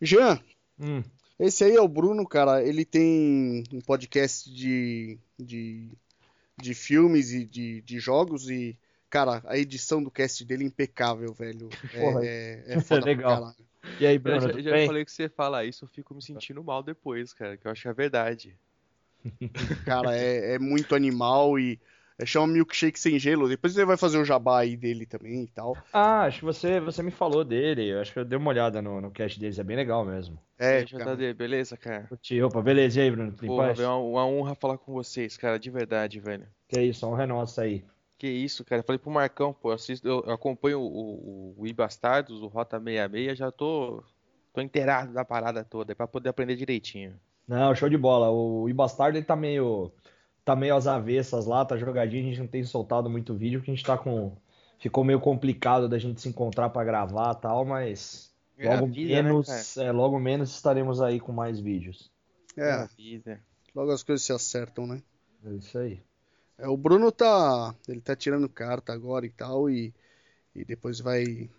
Jean, Hum. esse aí é o Bruno, cara. Ele tem um podcast de, de, de filmes e de, de jogos e, cara, a edição do cast dele é impecável, velho. É, Porra, é, é foda pra legal. caralho. E aí, Eu Bruno, já, tudo já bem? falei que você fala isso, eu fico me sentindo mal depois, cara, que eu acho que é verdade. Cara, é, é muito animal e é, chama Milkshake Sem Gelo. Depois ele vai fazer o jabá aí dele também e tal. Ah, acho que você, você me falou dele. Eu acho que eu dei uma olhada no, no cast deles, é bem legal mesmo. É, JD, beleza, cara? Curti, opa, beleza, e aí, Bruno? Velho, é uma, uma honra falar com vocês, cara, de verdade, velho. Que isso, a honra é nossa aí. Que isso, cara. Falei pro Marcão, pô, assisto, eu eu acompanho o, o, o iBastardos, o Rota 66, já tô, tô inteirado da parada toda, pra poder aprender direitinho. Não, show de bola. O Ibastardo ele tá meio tá meio às avessas lá, tá jogadinho, a gente não tem soltado muito vídeo, porque a gente tá com ficou meio complicado da gente se encontrar pra gravar e tal, mas É a logo vida, né, menos, cara? é, logo menos estaremos aí com mais vídeos. É É, vida. logo as coisas se acertam, né? É isso aí. É, o Bruno tá. Ele tá tirando carta agora e tal, e, e depois vai.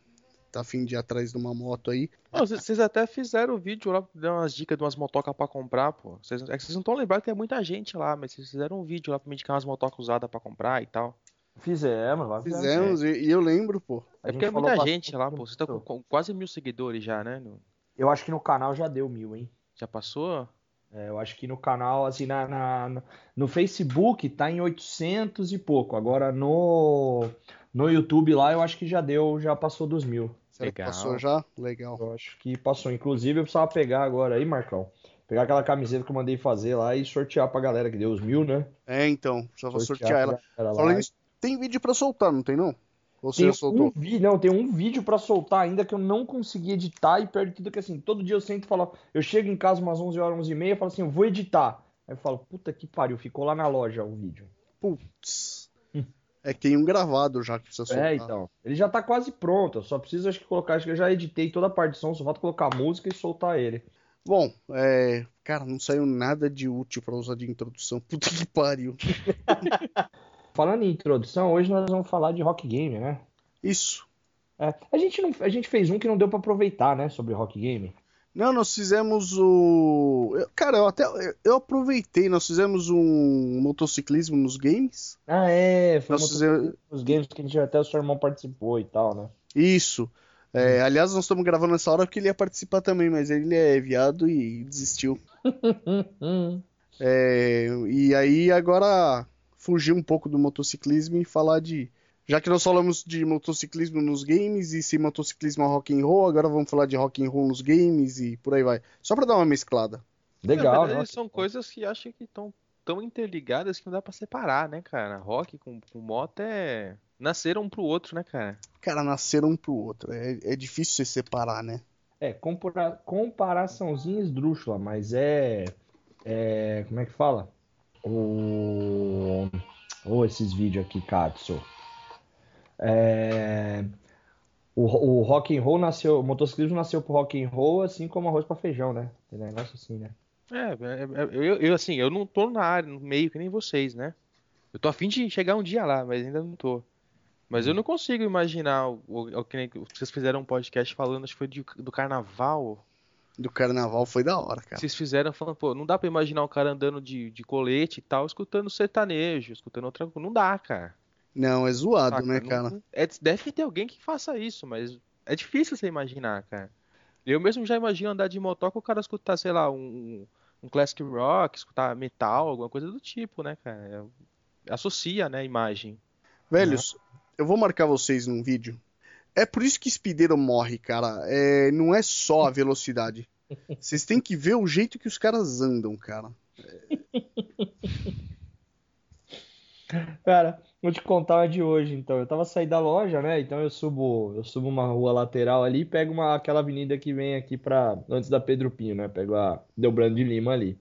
Tá afim de ir atrás de uma moto aí. Vocês até fizeram o vídeo lá, deu umas dicas de umas motocas pra comprar, pô. Vocês, é que vocês não estão lembrando que tem muita gente lá, mas vocês fizeram um vídeo lá pra me indicar umas motocas usadas pra comprar e tal. Fizemos, lá fizemos. Fizemos, e, e eu lembro, pô. É porque é muita bastante gente lá, pô. Vocês estão com, com quase mil seguidores já, né? No- Eu acho que no canal já deu mil, hein? Já passou? É, eu acho que no canal, assim, na, na- no- no Facebook tá em 800 e pouco. Agora no, no YouTube lá eu acho que já deu, já passou dos mil. Será que Legal. passou já? Legal. Eu acho que passou. Inclusive eu precisava pegar agora aí, Marcão. Pegar aquela camiseta que eu mandei fazer lá e sortear pra galera que deu os mil, né? É, então, vou sortear pra ela. Falando nisso, tem vídeo pra soltar, não tem não? Ou você Tem já soltou? um vídeo, não, tem um vídeo pra soltar ainda que eu não consegui editar e perto de tudo que assim, todo dia eu sento e falo, eu chego em casa umas 11 horas, 11 e meia, falo assim, eu vou editar. Aí eu falo, puta que pariu, ficou lá na loja o vídeo. Putz. É que tem um gravado já que precisa soltar. É, então. Ele já tá quase pronto. Eu só preciso, acho que, colocar. Acho que eu já editei toda a parte de som, só falta colocar a música e soltar ele. Bom, é. Cara, não saiu nada de útil pra usar de introdução. Puta que pariu. Falando em introdução, hoje nós vamos falar de rock game, né? Isso. É, a gente não, a gente fez um que não deu pra aproveitar, né, sobre rock game. Não, nós fizemos o. eu- Cara, eu até. eu- Eu aproveitei, nós fizemos um motociclismo nos games. Ah, é, foi Nós fizemos. dos games que a gente até o seu irmão participou e tal, né? Isso. É, aliás, nós estamos gravando nessa hora porque ele ia participar também, mas ele é viado e desistiu. É, e aí agora fugir um pouco do motociclismo e falar de. Já que nós falamos de motociclismo nos games e se motociclismo é rock and roll, agora vamos falar de rock and roll nos games e por aí vai. Só pra dar uma mesclada. Na Legal, verdade, né? são coisas que acho que estão tão interligadas que não dá pra separar, né, cara? Rock com, com moto é. Nasceram um pro outro, né, cara? Cara, nasceram um pro outro. É, é difícil você separar, né? É, compara comparaçãozinha esdrúxula, mas é, é. Como é que fala? O. Ou esses vídeos aqui, Katsu. É, o, o rock and roll nasceu, o motociclismo nasceu pro rock and roll, assim como arroz pra feijão, né? Tem negócio assim, né? É, é, é, eu, eu, assim, eu não tô na área, no meio que nem vocês, né? Eu tô afim de chegar um dia lá, mas ainda não tô. Mas eu não consigo imaginar o, o, o que vocês fizeram um podcast falando, acho que foi de- do carnaval. Do carnaval foi da hora, cara. Vocês fizeram falando, pô, não dá pra imaginar o cara andando de, de colete e tal, escutando sertanejo, escutando outra coisa. Não dá, cara. Não, é zoado, Saca? né, Não- cara? é, deve ter alguém que faça isso, mas é difícil você imaginar, cara. Eu mesmo já imagino andar de motoca o cara escutar, sei lá, um, um classic rock, escutar metal, alguma coisa do tipo, né, cara? É- associa, né, a imagem. Velhos, eu vou marcar vocês num vídeo. É por isso que Speedeiro morre, cara. É, não é só a velocidade. Vocês têm que ver o jeito que os caras andam, cara. Cara, vou te contar uma de hoje, então. Eu tava saindo da loja, né? Então eu subo, eu subo uma rua lateral ali e pego uma, aquela avenida que vem aqui pra. antes da Pedro Pinho, né? Pego a Delbrando de Lima ali.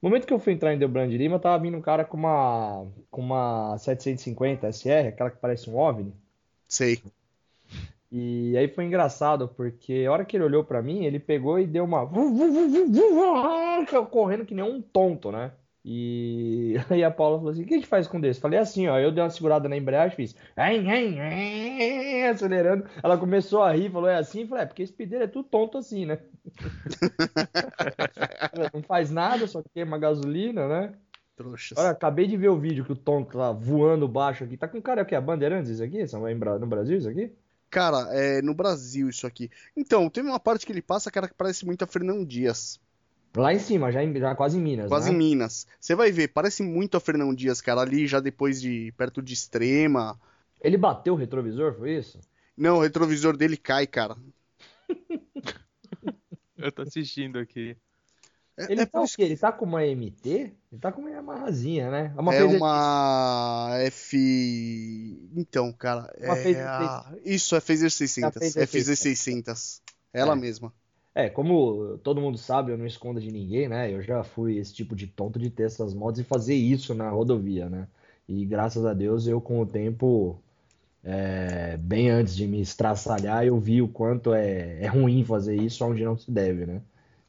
No momento que eu fui entrar em Delbrando de Lima, tava vindo um cara com uma com uma 750 SR, aquela que parece um OVNI. Sei. E aí foi engraçado, porque a hora que ele olhou pra mim, ele pegou e deu uma correndo que nem um tonto, né? E aí a Paula falou assim: o que a gente faz com desse? Falei assim, ó, eu dei uma segurada na embreagem, fiz hein, hein, hein, acelerando. Ela começou a rir, falou: é assim? Falei: é, porque esse pideiro é tudo tonto assim, né? Não faz nada, só queima gasolina, né? Trouxas. Olha, acabei de ver o vídeo que o Tom tá voando baixo aqui. Tá com cara que é Bandeirantes isso aqui? No Brasil isso aqui? Cara, é no Brasil isso aqui. Então, tem uma parte que ele passa, cara, que parece muito a Fernão Dias. Lá em cima, já, em, já quase em Minas. Quase né? em Minas. Você vai ver, parece muito a Fernão Dias, cara, ali já depois de. perto de extrema. Ele bateu o retrovisor, foi isso? Não, o retrovisor dele cai, cara. Eu tô assistindo aqui. É, Ele é tá quê? Ele tá com uma MT? Ele tá com uma amarrazinha, né? É fez- uma F. Então, cara. Uma é Phaser Isso, é Phaser 600. Phaser FZ 600. Ela É. mesma. É, como todo mundo sabe, eu não escondo de ninguém, né? Eu já fui esse tipo de tonto de ter essas motos e fazer isso na rodovia, né? E graças a Deus eu, com o tempo, é, bem antes de me estraçalhar, eu vi o quanto é, é ruim fazer isso onde não se deve, né?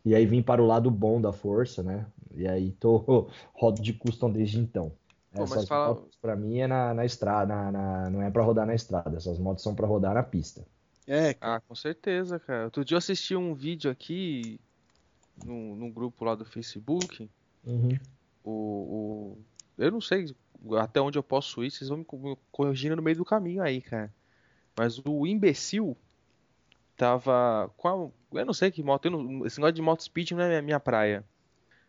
E aí vim para o lado bom da força, né? E aí tô rodo de custom desde então. Pô, mas Essas fala- motos pra mim é na, na estrada, na- na- não é pra rodar na estrada. Essas motos são pra rodar na pista. É, Ah, com certeza, cara. Outro dia eu assisti um vídeo aqui num, num grupo lá do Facebook. Uhum. O, o- eu não sei até onde eu posso ir, vocês vão me co- me corrigindo no meio do caminho aí, cara. Mas o imbecil tava com a, eu não sei que moto, não- esse negócio de moto speed não é minha, minha praia.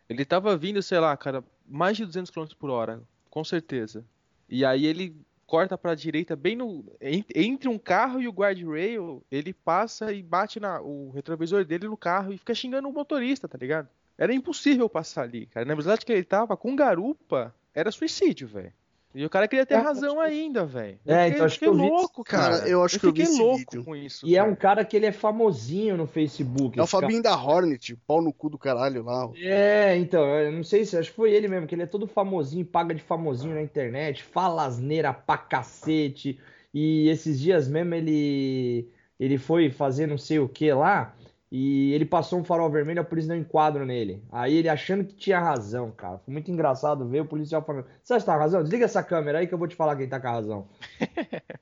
Ele tava vindo, sei lá, cara, mais de 200 km por hora, com certeza. E aí ele corta pra direita bem no en- entre um carro e o guardrail, ele passa e bate na o retrovisor dele no carro e fica xingando o motorista, tá ligado? Era impossível passar ali, cara. Na verdade que ele tava com garupa, era suicídio, velho. E o cara queria ter É, razão ainda, velho. Eu É, fiquei, então acho que eu vi- louco, cara. Cara, eu acho que eu vi fiquei esse louco vídeo. com isso. E é cara. um cara que ele é famosinho no Facebook. é o esse cara. Fabinho da Hornet, pau no cu do caralho lá. É, então, eu não sei se acho que foi ele mesmo, que ele é todo famosinho, paga de famosinho na internet, fala asneira pra cacete. E esses dias mesmo ele ele foi fazer não sei o que lá e ele passou um farol vermelho, a polícia deu um enquadro nele. Aí ele achando que tinha razão, cara. Foi muito engraçado ver o policial falando: Você acha que tá com razão? Desliga essa câmera aí que eu vou te falar quem tá com a razão.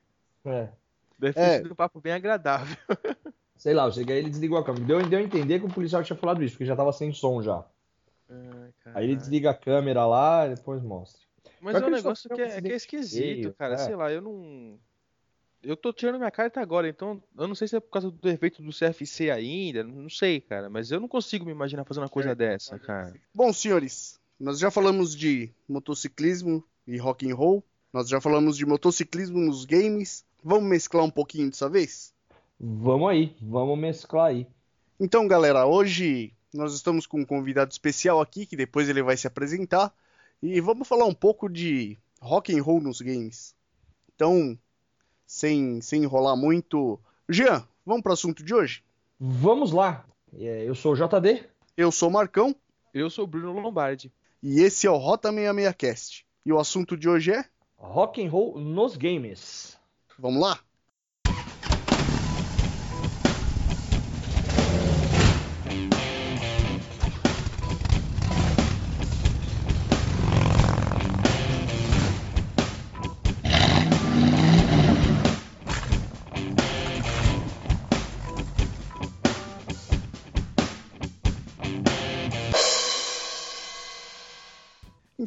É. Deve ter É. sido um papo bem agradável. Sei lá, eu cheguei aí ele desligou a câmera. Deu, deu a entender que o policial tinha falado isso, porque já tava sem som já. Ai, Aí ele desliga a câmera lá e depois mostra. Mas é um negócio que é, que é esquisito, feio, cara. é. Sei lá, eu não. Eu tô tirando minha carta agora, então eu não sei se é por causa do defeito do CFC ainda, não sei, cara. Mas eu não consigo me imaginar fazendo uma coisa dessa, cara. Bom, senhores, nós já falamos de motociclismo e rock and roll. Nós já falamos de motociclismo nos games. Vamos mesclar um pouquinho dessa vez? Vamos aí, vamos mesclar aí. Então, galera, hoje nós estamos com um convidado especial aqui, que depois ele vai se apresentar, e vamos falar um pouco de rock and roll nos games. Então, sem, sem enrolar muito, Jean, vamos para o assunto de hoje? Vamos lá. É, Eu sou o JD. Eu sou o Marcão Eu sou o Bruno Lombardi. e esse é o Rota 66 Cast. E o assunto de hoje é, Rock and roll nos games. vamos lá?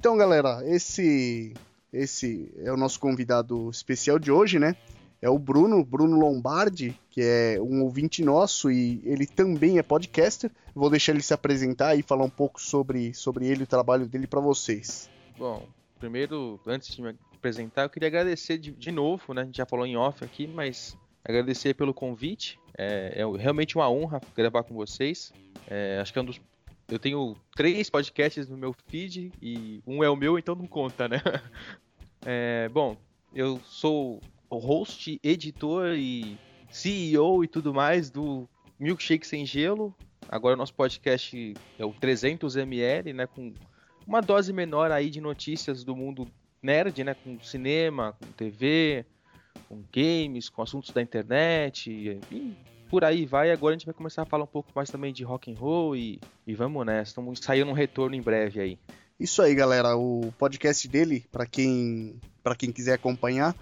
Então, galera, esse esse é o nosso convidado especial de hoje, né? É o Bruno, Bruno Lombardi, que é um ouvinte nosso e ele também é podcaster. Vou deixar ele se apresentar e falar um pouco sobre, sobre ele e o trabalho dele para vocês. Bom, primeiro, antes de me apresentar, eu queria agradecer de, de novo, né? A gente já falou em off aqui, mas agradecer pelo convite. É, é realmente uma honra gravar com vocês. É, acho que é um dos. Eu tenho três podcasts no meu feed e um é o meu, então não conta, né? É, bom, eu sou o host, editor e CEO e tudo mais do Milkshake Sem Gelo. Agora o nosso podcast é o 300ml, né? Com uma dose menor aí de notícias do mundo nerd, né? Com cinema, com TV, com games, com assuntos da internet por aí vai. Agora a gente vai começar a falar um pouco mais também de rock and roll e, e vamos nessa. Estamos saindo um retorno em breve aí. Isso aí, galera. O podcast dele, para quem, pra quem quiser acompanhar,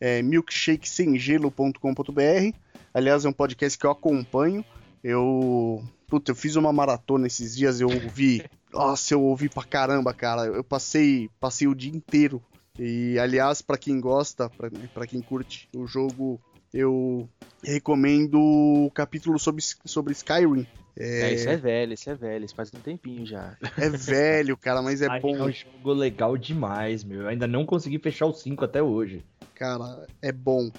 é milkshakesemgelo.com.br. Aliás, é um podcast que eu acompanho. Eu, puta, eu fiz uma maratona esses dias, eu ouvi, nossa, eu ouvi pra caramba, cara. Eu passei, passei o dia inteiro. E aliás, para quem gosta, para quem curte o jogo, eu recomendo o capítulo sobre, sobre Skyrim. É... é, isso é velho, isso é velho, isso faz um tempinho já. É velho, cara, mas é bom. É um jogo legal demais, meu. Eu ainda não consegui fechar o 5 até hoje. Cara, é bom.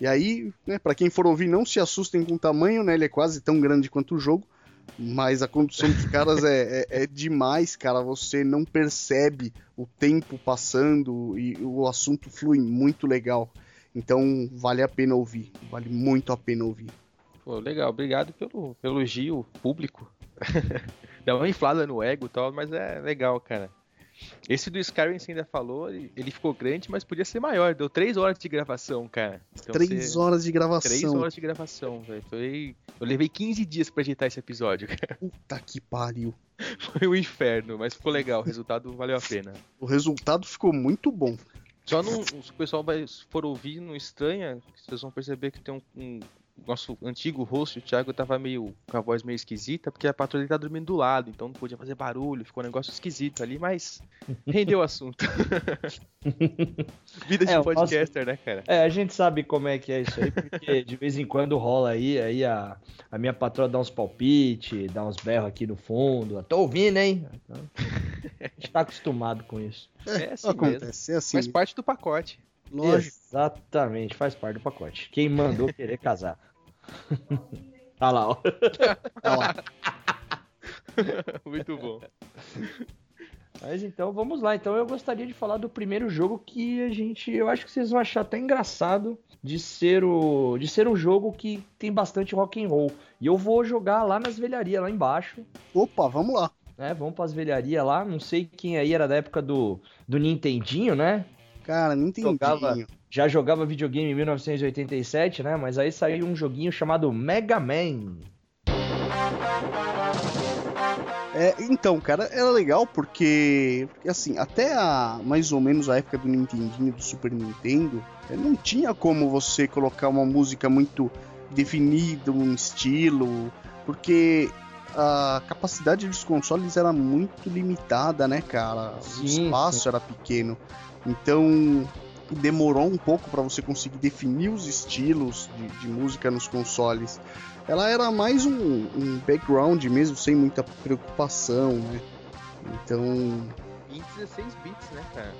E aí, né, para quem for ouvir, não se assustem com o tamanho, né? Ele é quase tão grande quanto o jogo. Mas a condução dos caras é, é, é, demais, cara. Você não percebe o tempo passando e o assunto flui muito legal. Então vale a pena ouvir. Vale muito a pena ouvir. Pô, legal, obrigado pelo, pelo elogio público. Dá uma inflada no ego e tal, mas é legal, cara. Esse do Skyrim você ainda falou, ele ficou grande, mas podia ser maior. Deu 3 horas de gravação, cara. Então, 3 você... horas de gravação. 3 horas de gravação, velho. Foi... Eu levei 15 dias pra editar esse episódio, cara. Puta que pariu. Foi um inferno, mas ficou legal. O resultado valeu a pena. O resultado ficou muito bom. Só não, se o pessoal vai, for ouvir, não estranha, vocês vão perceber que tem um, um nosso antigo host, o Thiago, tava meio com a voz meio esquisita, porque a patrulha tá dormindo do lado, então não podia fazer barulho, ficou um negócio esquisito ali, mas rendeu o assunto. Vida de é, podcaster, nosso... né, cara? É, a gente sabe como é que é isso aí, porque de vez em quando rola aí, aí a, a minha patroa dá uns palpites, dá uns berros aqui no fundo. Tô ouvindo, hein? A gente tá acostumado com isso. É, é assim acontece, mesmo. é assim. Faz parte do pacote. Lógico. Exatamente, faz parte do pacote. Quem mandou querer casar. Olha lá, ó. Olha lá. Muito bom. Mas então vamos lá. Então eu gostaria de falar do primeiro jogo que a gente, eu acho que vocês vão achar até engraçado de ser o, de ser um jogo que tem bastante rock and roll. E eu vou jogar lá nas velharias lá embaixo. Opa, vamos lá. É, vamos para as velharias lá. Não sei quem aí era da época do do Nintendinho, né? Cara, Nintendinho. Jogava, já jogava videogame em 1987, né? Mas aí saiu um joguinho chamado Mega Man. É, então, cara, era legal porque, assim, até a, mais ou menos a época do Nintendinho, do Super Nintendo, não tinha como você colocar uma música muito definida, um estilo, porque a capacidade dos consoles era muito limitada, né, cara? Sim, o espaço sim. era pequeno. Então, demorou um pouco para você conseguir definir os estilos de, de, música nos consoles. Ela era mais um, um, background mesmo, sem muita preocupação, né? Então. Em 16 bits, né, cara?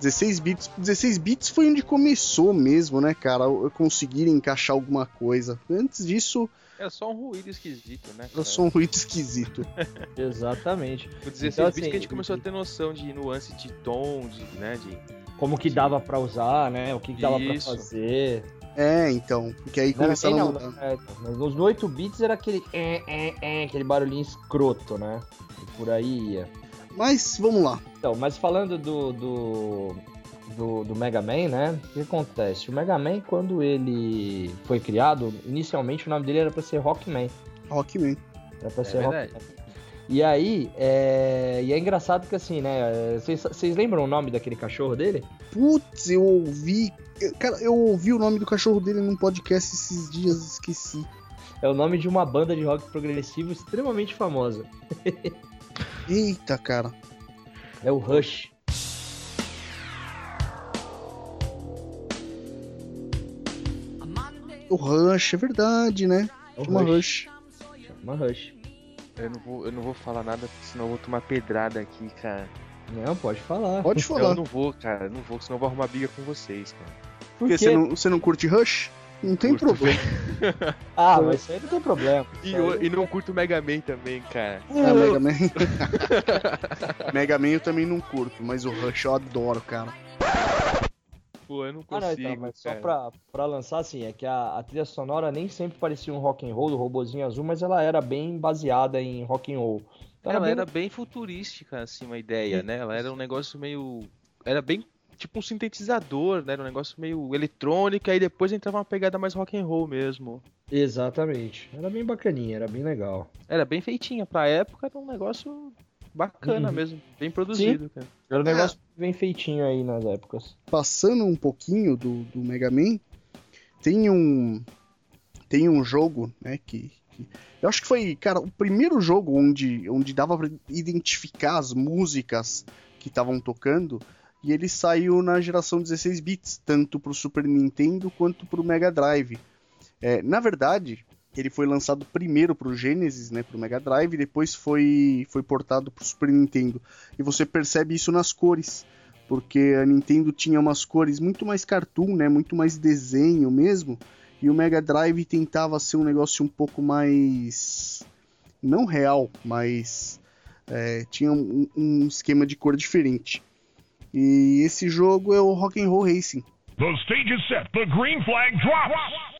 16 bits, 16 bits foi onde começou mesmo, né, cara? Conseguir encaixar alguma coisa. Antes disso. Era só um ruído esquisito, né? Cara? Era só um ruído esquisito. Exatamente. Com 16 então, bits assim, que a gente começou a ter noção de nuance de tom, de, né, de como que dava para usar, né? O que, que dava para fazer. É, então, porque aí começaram não, a mudar. É, nos 8 bits era aquele é, é, é, aquele barulhinho escroto, né? E por aí ia. Mas vamos lá. Então, mas falando do, do, do, do, Mega Man, né? O que acontece? O Mega Man, quando ele foi criado, inicialmente o nome dele era para ser Rockman. Rockman. Era pra é ser verdade. Rockman. E aí, é... E é engraçado que assim, né? Vocês lembram o nome daquele cachorro dele? Putz, eu ouvi. Cara, eu ouvi o nome do cachorro dele num podcast esses dias, esqueci. É o nome de uma banda de rock progressivo extremamente famosa. Eita, cara. É o Rush. O Rush, é verdade, né? É Chama Rush. Rush. Chama Rush. Eu não vou, eu não vou falar nada, senão eu vou tomar pedrada aqui, cara. Não, pode falar. Pode falar. Eu não vou, cara, não vou, senão eu vou arrumar briga com vocês, cara. Por Porque você não, você não curte Rush? Não tem curto problema. ah, mas isso aí não tem problema. E, eu, e não curto Mega Man também, cara. Ah, Mega Man. Mega Man eu também não curto, mas o Rush eu adoro, cara. Pô, eu não consigo. Ah, não, então, mas só pra, pra lançar, assim, é que a, a, trilha sonora nem sempre parecia um rock and roll do robozinho azul, mas ela era bem baseada em rock and roll. Então, ela era bem... era bem futurística, assim, uma ideia, né? Ela era um negócio meio. Era bem tipo um sintetizador, né? Era um negócio meio eletrônico, aí depois entrava uma pegada mais rock and roll mesmo. Exatamente. Era bem bacaninha, era bem legal. Era bem feitinha pra época, era um negócio bacana uhum. mesmo, bem produzido, Sim. cara. Era um negócio é. bem feitinho aí nas épocas. Passando um pouquinho do, do Mega Man, tem um tem um jogo, né, que, que, eu acho que foi, cara, o primeiro jogo onde onde dava para identificar as músicas que estavam tocando, e ele saiu na geração 16 bits, tanto para o Super Nintendo quanto para o Mega Drive. É, na verdade, ele foi lançado primeiro para o Genesis, né, para o Mega Drive, e depois foi, foi portado para o Super Nintendo. E você percebe isso nas cores, porque a Nintendo tinha umas cores muito mais cartoon, né, muito mais desenho mesmo, e o Mega Drive tentava ser um negócio um pouco mais não real, mas é, tinha um, um, esquema de cor diferente. E esse jogo é o Rock'n'Roll Racing. The stage is set. The green flag drops.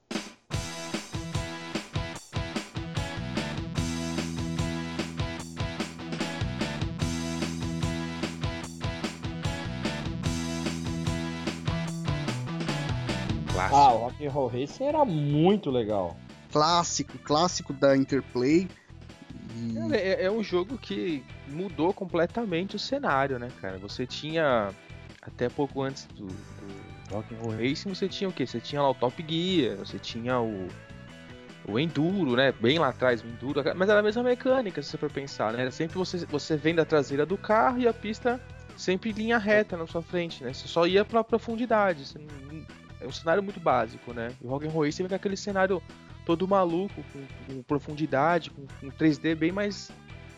Ah, o Rock and Roll Racing era muito legal. Clássico, clássico da Interplay. E... É, é, um jogo que mudou completamente o cenário, né, cara? Você tinha até pouco antes do, do Rock and Roll Racing, você tinha o quê? Você tinha lá o Top Gear, você tinha o o Enduro, né? Bem lá atrás, o Enduro, mas era a mesma mecânica, se você for pensar, né? Era sempre você, você vem da traseira do carro e a pista sempre em linha reta na sua frente, né? Você só ia pra profundidade, você não, é um cenário muito básico, né? E o Rock'n'Roll Racing vem aquele cenário todo maluco, com, com profundidade, com, com, 3D bem mais,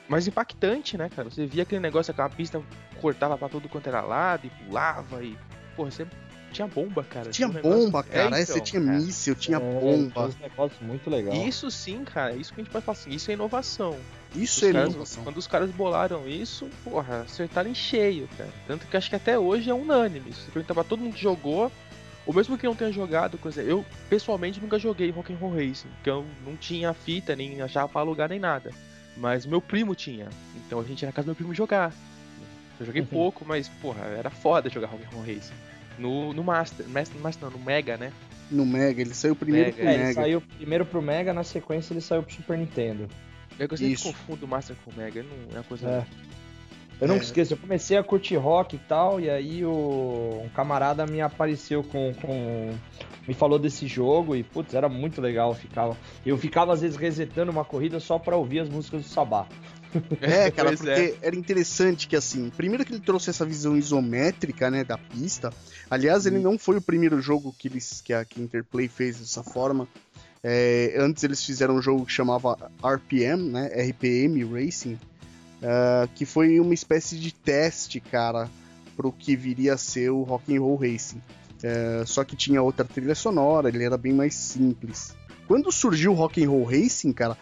mais impactante, né, cara? Você via aquele negócio, aquela pista cortava pra todo quanto era lado e pulava e. Porra, você tinha bomba, cara. Tinha, tinha bomba, cara. É, então, você tinha cara. míssil, tinha é, bomba. Tinha negócios muito legal. Isso sim, cara. Isso que a gente pode falar assim. Isso é inovação. Isso é caras, inovação. Quando os caras bolaram isso, porra, acertaram em cheio, cara. Tanto que acho que até hoje é unânime. Se perguntar pra todo mundo que jogou, ou mesmo que não tenha jogado, coisa, eu pessoalmente nunca joguei Rock'n'Roll Racing, porque eu não tinha fita, nem achava pra alugar nem nada. Mas meu primo tinha, então a gente ia na casa do meu primo jogar. Eu joguei uhum. pouco, mas porra, era foda jogar Rock'n'Roll Racing. No, no Master, Master, Master não, no Mega, né? No Mega, ele saiu primeiro Mega. pro Mega. É, ele saiu primeiro pro Mega, na sequência ele saiu pro Super Nintendo. Eu sempre confundo o Master com o Mega, não é uma coisa. É. Eu nunca é. esqueço, eu comecei a curtir rock e tal, e aí o, um camarada me apareceu com, com. me falou desse jogo e, putz, era muito legal. Ficava, eu ficava às vezes resetando uma corrida só pra ouvir as músicas do Sabá. É, cara, porque é. era interessante que assim, primeiro que ele trouxe essa visão isométrica, né, da pista. Aliás, ele não foi o primeiro jogo que eles que a que Interplay fez dessa forma. É, antes eles fizeram um jogo que chamava RPM, né, RPM Racing, uh, que foi uma espécie de teste, cara, pro que viria a ser o Rock and Roll Racing. Uh, só que tinha outra trilha sonora, ele era bem mais simples. Quando surgiu o Rock and Roll Racing, cara,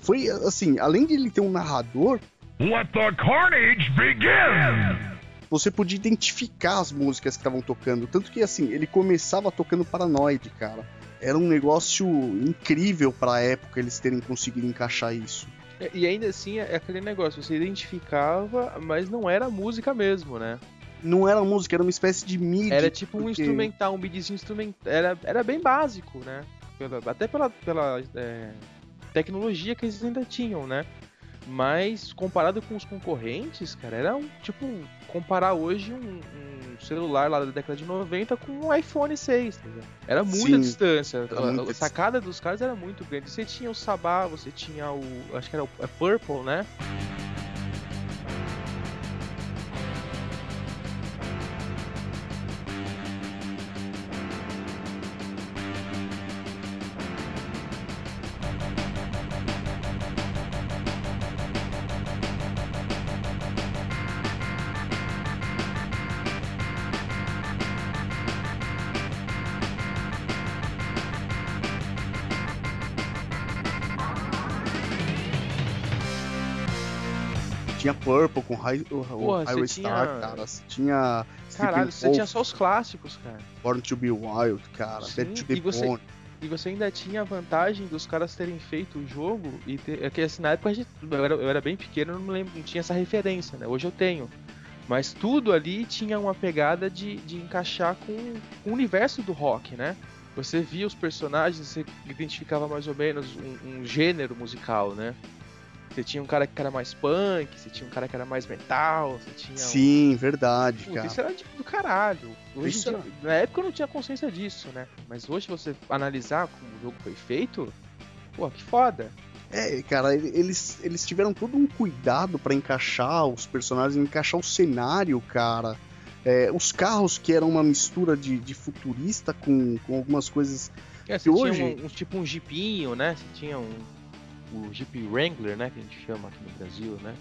foi assim, além de ele ter um narrador, Let the carnage begin! Você podia identificar as músicas que estavam tocando, tanto que assim, ele começava tocando Paranoid, cara. Era um negócio incrível para a época eles terem conseguido encaixar isso. É, e ainda assim é aquele negócio, você identificava, mas não era música mesmo, né? Não era música, era uma espécie de MIDI. Era tipo porque... um instrumental, um midzinho instrumental. Era, era bem básico, né? Pela, até pela, pela é, tecnologia que eles ainda tinham, né? Mas comparado com os concorrentes, cara, era um tipo comparar hoje um, um celular lá da década de 90 com um iPhone 6, tá Era muita Sim, distância. Era a, a, sacada dos caras era muito grande. Você tinha o Sabá, você tinha o. Acho que era o é Purple, né? High, o, Porra, Highway Star, tinha... cara. Você tinha. Caralho, você tinha só os clássicos, cara. Born to be Wild, cara. Sim, Dead to the e você, E você ainda tinha a vantagem dos caras terem feito o jogo e ter. É que assim, na época gente, eu, era, eu era bem pequeno, não lembro, não tinha essa referência, né? Hoje eu tenho. Mas tudo ali tinha uma pegada de, de encaixar com, com o universo do rock, né? Você via os personagens, você identificava mais ou menos um, um gênero musical, né? Você tinha um cara que era mais punk, você tinha um cara que era mais metal, você tinha. Um... Sim, verdade, Puta, cara. Isso era tipo do caralho. Hoje dia, Na época eu não tinha consciência disso, né? Mas hoje você analisar como o jogo foi feito, pô, que foda. É, cara, eles, eles tiveram todo um cuidado para encaixar os personagens, encaixar o cenário, cara. É, os carros que eram uma mistura de, de futurista com, com algumas coisas. É, que hoje... tinha um, um, tipo um jeepinho, né? Você tinha um, o Jeep Wrangler, né? Que a gente chama aqui no Brasil, né?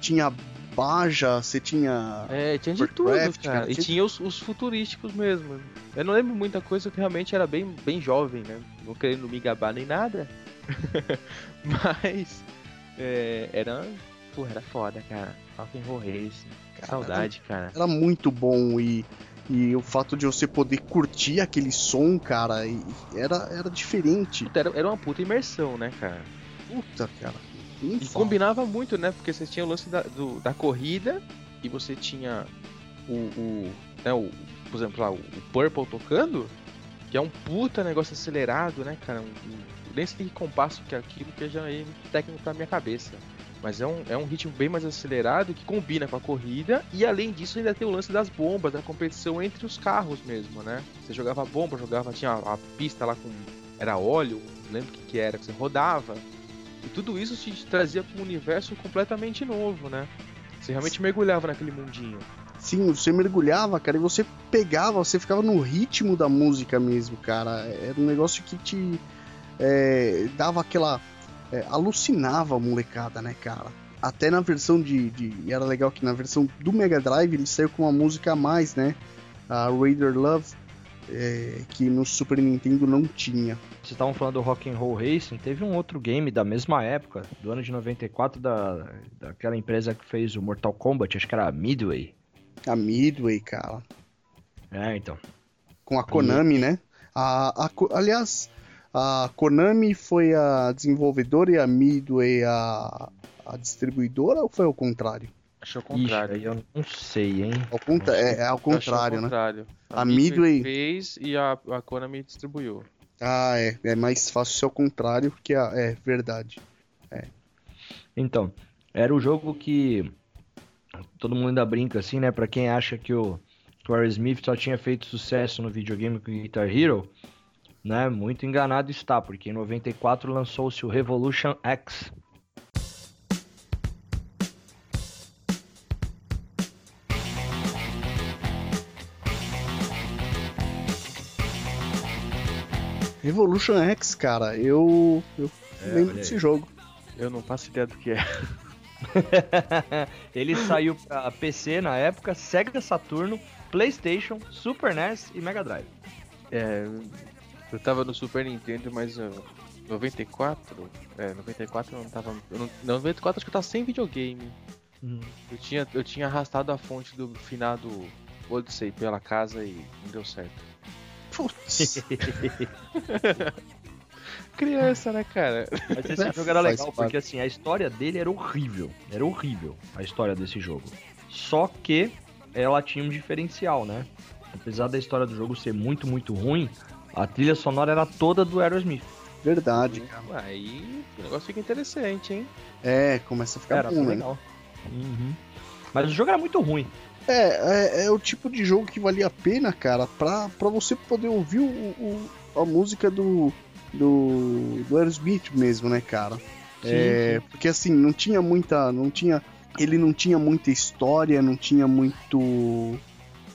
Tinha Baja, você tinha. É, tinha de tudo, cara. cara. E tinha, tinha os, os, futurísticos mesmo. Eu não lembro muita coisa que realmente era bem, bem jovem, né? Não querendo me gabar nem nada. Mas é, era. Porra, era foda, cara. Rock'n'Roll Racing. Cara, Saudade, era, cara. Era muito bom e. E o fato de você poder curtir aquele som, cara, era, era diferente. Puta, era, era uma puta imersão, né, cara? Puta, cara. E combinava muito, né? Porque você tinha o lance da, do, da corrida e você tinha o, o, né, o. Por exemplo, lá, o Purple tocando, que é um puta negócio acelerado, né, cara? Um, um, nem sei que compasso que é aquilo, que já é técnico pra minha cabeça. Mas é um, é um ritmo bem mais acelerado que combina com a corrida. E além disso, ainda tem o lance das bombas, da competição entre os carros mesmo, né? Você jogava bomba, jogava, tinha a, a pista lá com. Era óleo, não lembro o que, que era, que você rodava. E tudo isso te trazia para um universo completamente novo, né? Você realmente mergulhava naquele mundinho. Sim, você mergulhava, cara, e você pegava, você ficava no ritmo da música mesmo, cara. Era um negócio que te é, dava aquela. É, alucinava a molecada, né, cara? Até na versão de, de. Era legal que na versão do Mega Drive ele saiu com uma música a mais, né? A Raider Love é, que no Super Nintendo não tinha. Vocês estavam falando do Rock and Roll Racing, teve um outro game da mesma época, do ano de 94, da, daquela empresa que fez o Mortal Kombat, acho que era a Midway. A Midway, cara. É, então. Com a Konami, e... né? A, a, aliás, a Konami foi a desenvolvedora e a Midway a, a distribuidora ou foi ao contrário? Acho ao contrário. Ixi, eu não sei, hein? Ao contra... é, é, ao contrário, né? Contrário. A, a Midway fez e a, a Konami distribuiu. Ah, é. É mais fácil ser ao contrário, porque é verdade. É. Então, era o jogo que todo mundo ainda brinca assim, né? Pra quem acha que o, que o Aerosmith só tinha feito sucesso no videogame com Guitar Hero, né? Muito enganado está, porque em 94 lançou-se o Revolution X, Revolution X, cara, eu, eu é, lembro desse jogo. Eu não faço ideia do que é. Ele saiu pra PC na época, Sega Saturno, PlayStation, Super NES e Mega Drive. É, eu tava no Super Nintendo, mas uh, 94, é, 94 eu não tava, eu não, 94 acho que eu tava sem videogame. Uhum. Eu tinha eu tinha arrastado a fonte do finado Odyssey pela casa e não deu certo. Putz. Criança, né, cara? Mas esse né? jogo era legal porque assim, a história dele era horrível. Era horrível a história desse jogo. Só que ela tinha um diferencial, né? Apesar da história do jogo ser muito, muito ruim, a trilha sonora era toda do Aerosmith. Verdade, cara. Aí o negócio fica interessante, hein? É, começa a ficar era bom, né? legal. Uhum. Mas o jogo era muito ruim. É, é, é, o tipo de jogo que valia a pena, cara, pra, pra você poder ouvir o, o a música do, do, do Aerosmith mesmo, né, cara? Sim, é, sim. Porque assim, não tinha muita. Não tinha. Ele não tinha muita história, não tinha muito.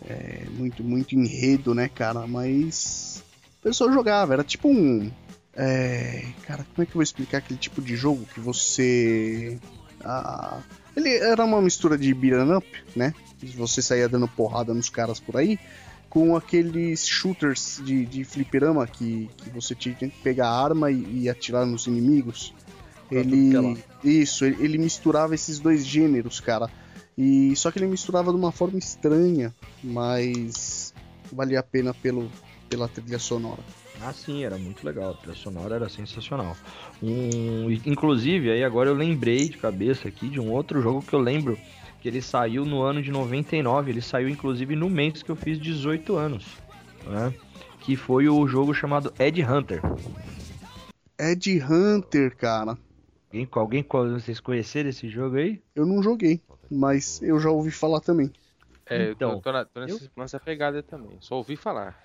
É, muito, muito enredo, né, cara? Mas. O pessoal jogava, era tipo um. É, cara, como é que eu vou explicar aquele tipo de jogo que você. Ah, ele era uma mistura de beat'em up, né? Você saía dando porrada nos caras por aí, com aqueles shooters de, de fliperama que, que você tinha que pegar a arma e, e atirar nos inimigos. Ele. Isso, ele, ele misturava esses dois gêneros, cara. E só que ele misturava de uma forma estranha, mas valia a pena pelo, pela trilha sonora. Ah, sim, era muito legal. A trilha sonora era sensacional. Um, inclusive, aí agora eu lembrei de cabeça aqui de um outro jogo que eu lembro que ele saiu no ano de 99. Ele saiu inclusive no mês que eu fiz 18 anos, né? Que foi o jogo chamado Ed Hunter. Ed Hunter, cara. Alguém, alguém vocês conheceram esse jogo aí? Eu não joguei, mas eu já ouvi falar também. É, então, eu tô, na, tô nessa, eu... nessa pegada também, só ouvi falar.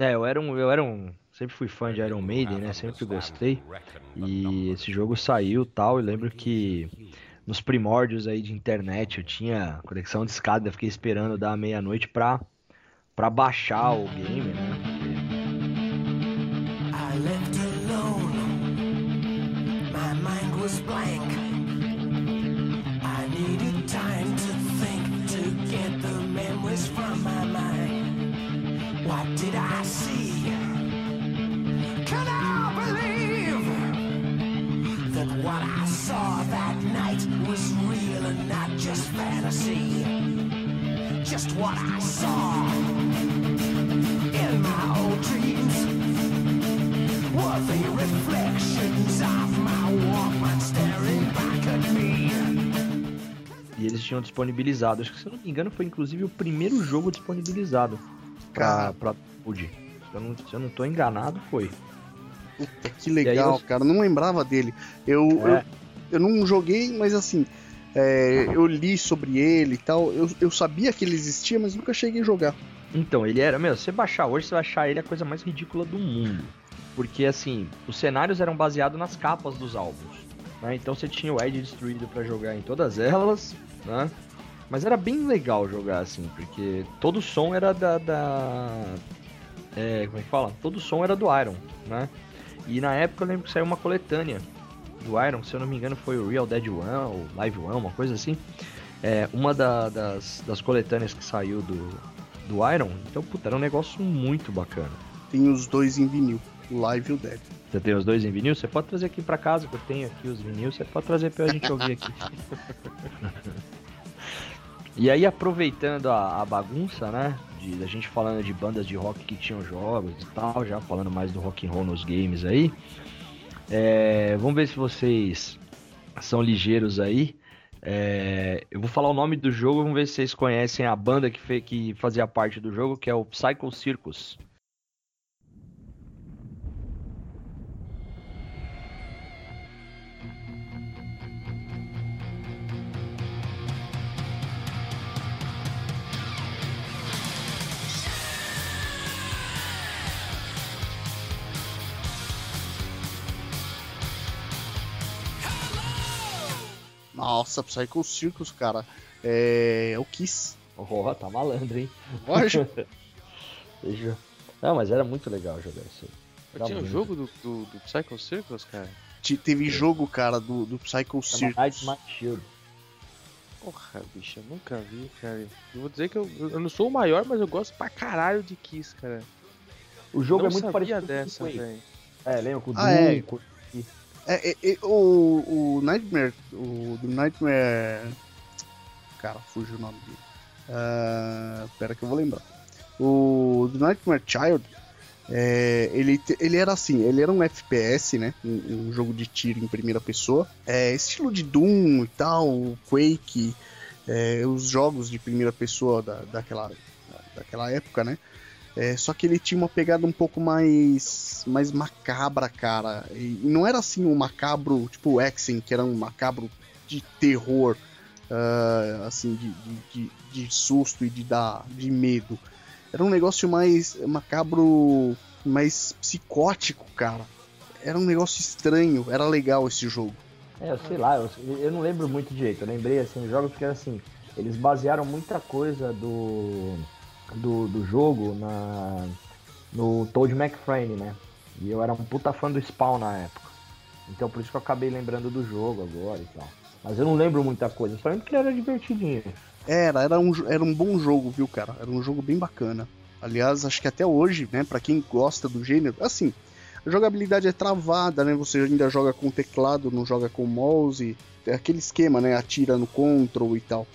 É, eu era um, eu era um, sempre fui fã de Iron Maiden, né? Sempre gostei. E esse jogo saiu, tal, eu lembro que nos primórdios aí de internet eu tinha conexão de escada, fiquei esperando dar meia-noite pra, pra baixar o game, né? What I saw in my old dreams were the reflections of my Walkman staring back at me. E eles tinham disponibilizado, acho que se eu não me engano foi inclusive o primeiro jogo disponibilizado pra, pra Food. Se eu, não, se eu não tô enganado, foi. Puta, que legal, eu... cara. Não lembrava dele. Eu, é. eu, eu não joguei, mas assim, é, eu li sobre ele e tal. Eu, eu sabia que ele existia, mas nunca cheguei a jogar. Então, ele era, meu, você baixar hoje, você vai achar ele a coisa mais ridícula do mundo. Porque, assim, os cenários eram baseados nas capas dos álbuns. Né? Então você tinha o Ed destruído para jogar em todas elas, né? Mas era bem legal jogar, assim, porque todo o som era da. da... É, como é que fala? Todo o som era do Iron, né? E na época eu lembro que saiu uma coletânea do Iron, se eu não me engano foi o Real Dead One ou Live One, uma coisa assim. É, uma da, das, das coletâneas que saiu do, do Iron. Então, puta, era um negócio muito bacana. Tem os dois em vinil, o Live e o Dead. Você tem os dois em vinil? Você pode trazer aqui para casa, que eu tenho aqui os vinil, você pode trazer pra gente ouvir aqui. e aí, aproveitando a, a bagunça, né? De, a gente falando de bandas de rock que tinham jogos e tal, já falando mais do rock and roll nos games aí. É, vamos ver se vocês são ligeiros aí. É, eu vou falar o nome do jogo, vamos ver se vocês conhecem a banda que, fe, que fazia parte do jogo, que é o Psycho Circus. Nossa, Psycho Circus, cara. É, é o Kiss. Oh, tá malandro, hein? Lógico. Não, mas era muito legal jogar isso aí. Tinha um jogo do, do, do, Psycho Circus, cara? teve jogo, cara, do, do Psycho Circus. Shield. Porra, bicho, eu nunca vi, cara. Eu vou dizer que eu, eu não sou o maior, mas eu gosto pra caralho de Kiss, cara. O jogo não é muito parecido dessa, velho. É, lembra com o ah, Doom, é. com é, é, é, o, o Nightmare. O do Nightmare. Cara, fugiu o nome dele. Uh, pera que eu vou lembrar. O do Nightmare Child. É, ele, ele era assim, ele era um FPS, né? Um, um jogo de tiro em primeira pessoa. É, estilo de Doom e tal, Quake, é, os jogos de primeira pessoa da, daquela, daquela época, né? É, só que ele tinha uma pegada um pouco mais mais macabra, cara. E não era assim um macabro tipo o Exen, que era um macabro de terror, uh, assim, de, de, de, de, susto e de dar de medo. Era um negócio mais macabro, mais psicótico, cara. Era um negócio estranho, era legal esse jogo. É, eu sei lá, eu, eu não lembro muito direito. Eu lembrei assim, os jogos que era assim, eles basearam muita coisa do do, do jogo na, no Toad McFrane, né? E eu era um puta fã do Spawn na época. Então por isso que eu acabei lembrando do jogo agora e tal. Mas eu não lembro muita coisa, só lembro que ele era divertidinho. Era, era um, era um bom jogo, viu, cara? Era um jogo bem bacana. Aliás, acho que até hoje, né, para quem gosta do gênero, assim, a jogabilidade é travada, né? Você ainda joga com teclado, não joga com mouse. É aquele esquema, né? Atira no control e tal.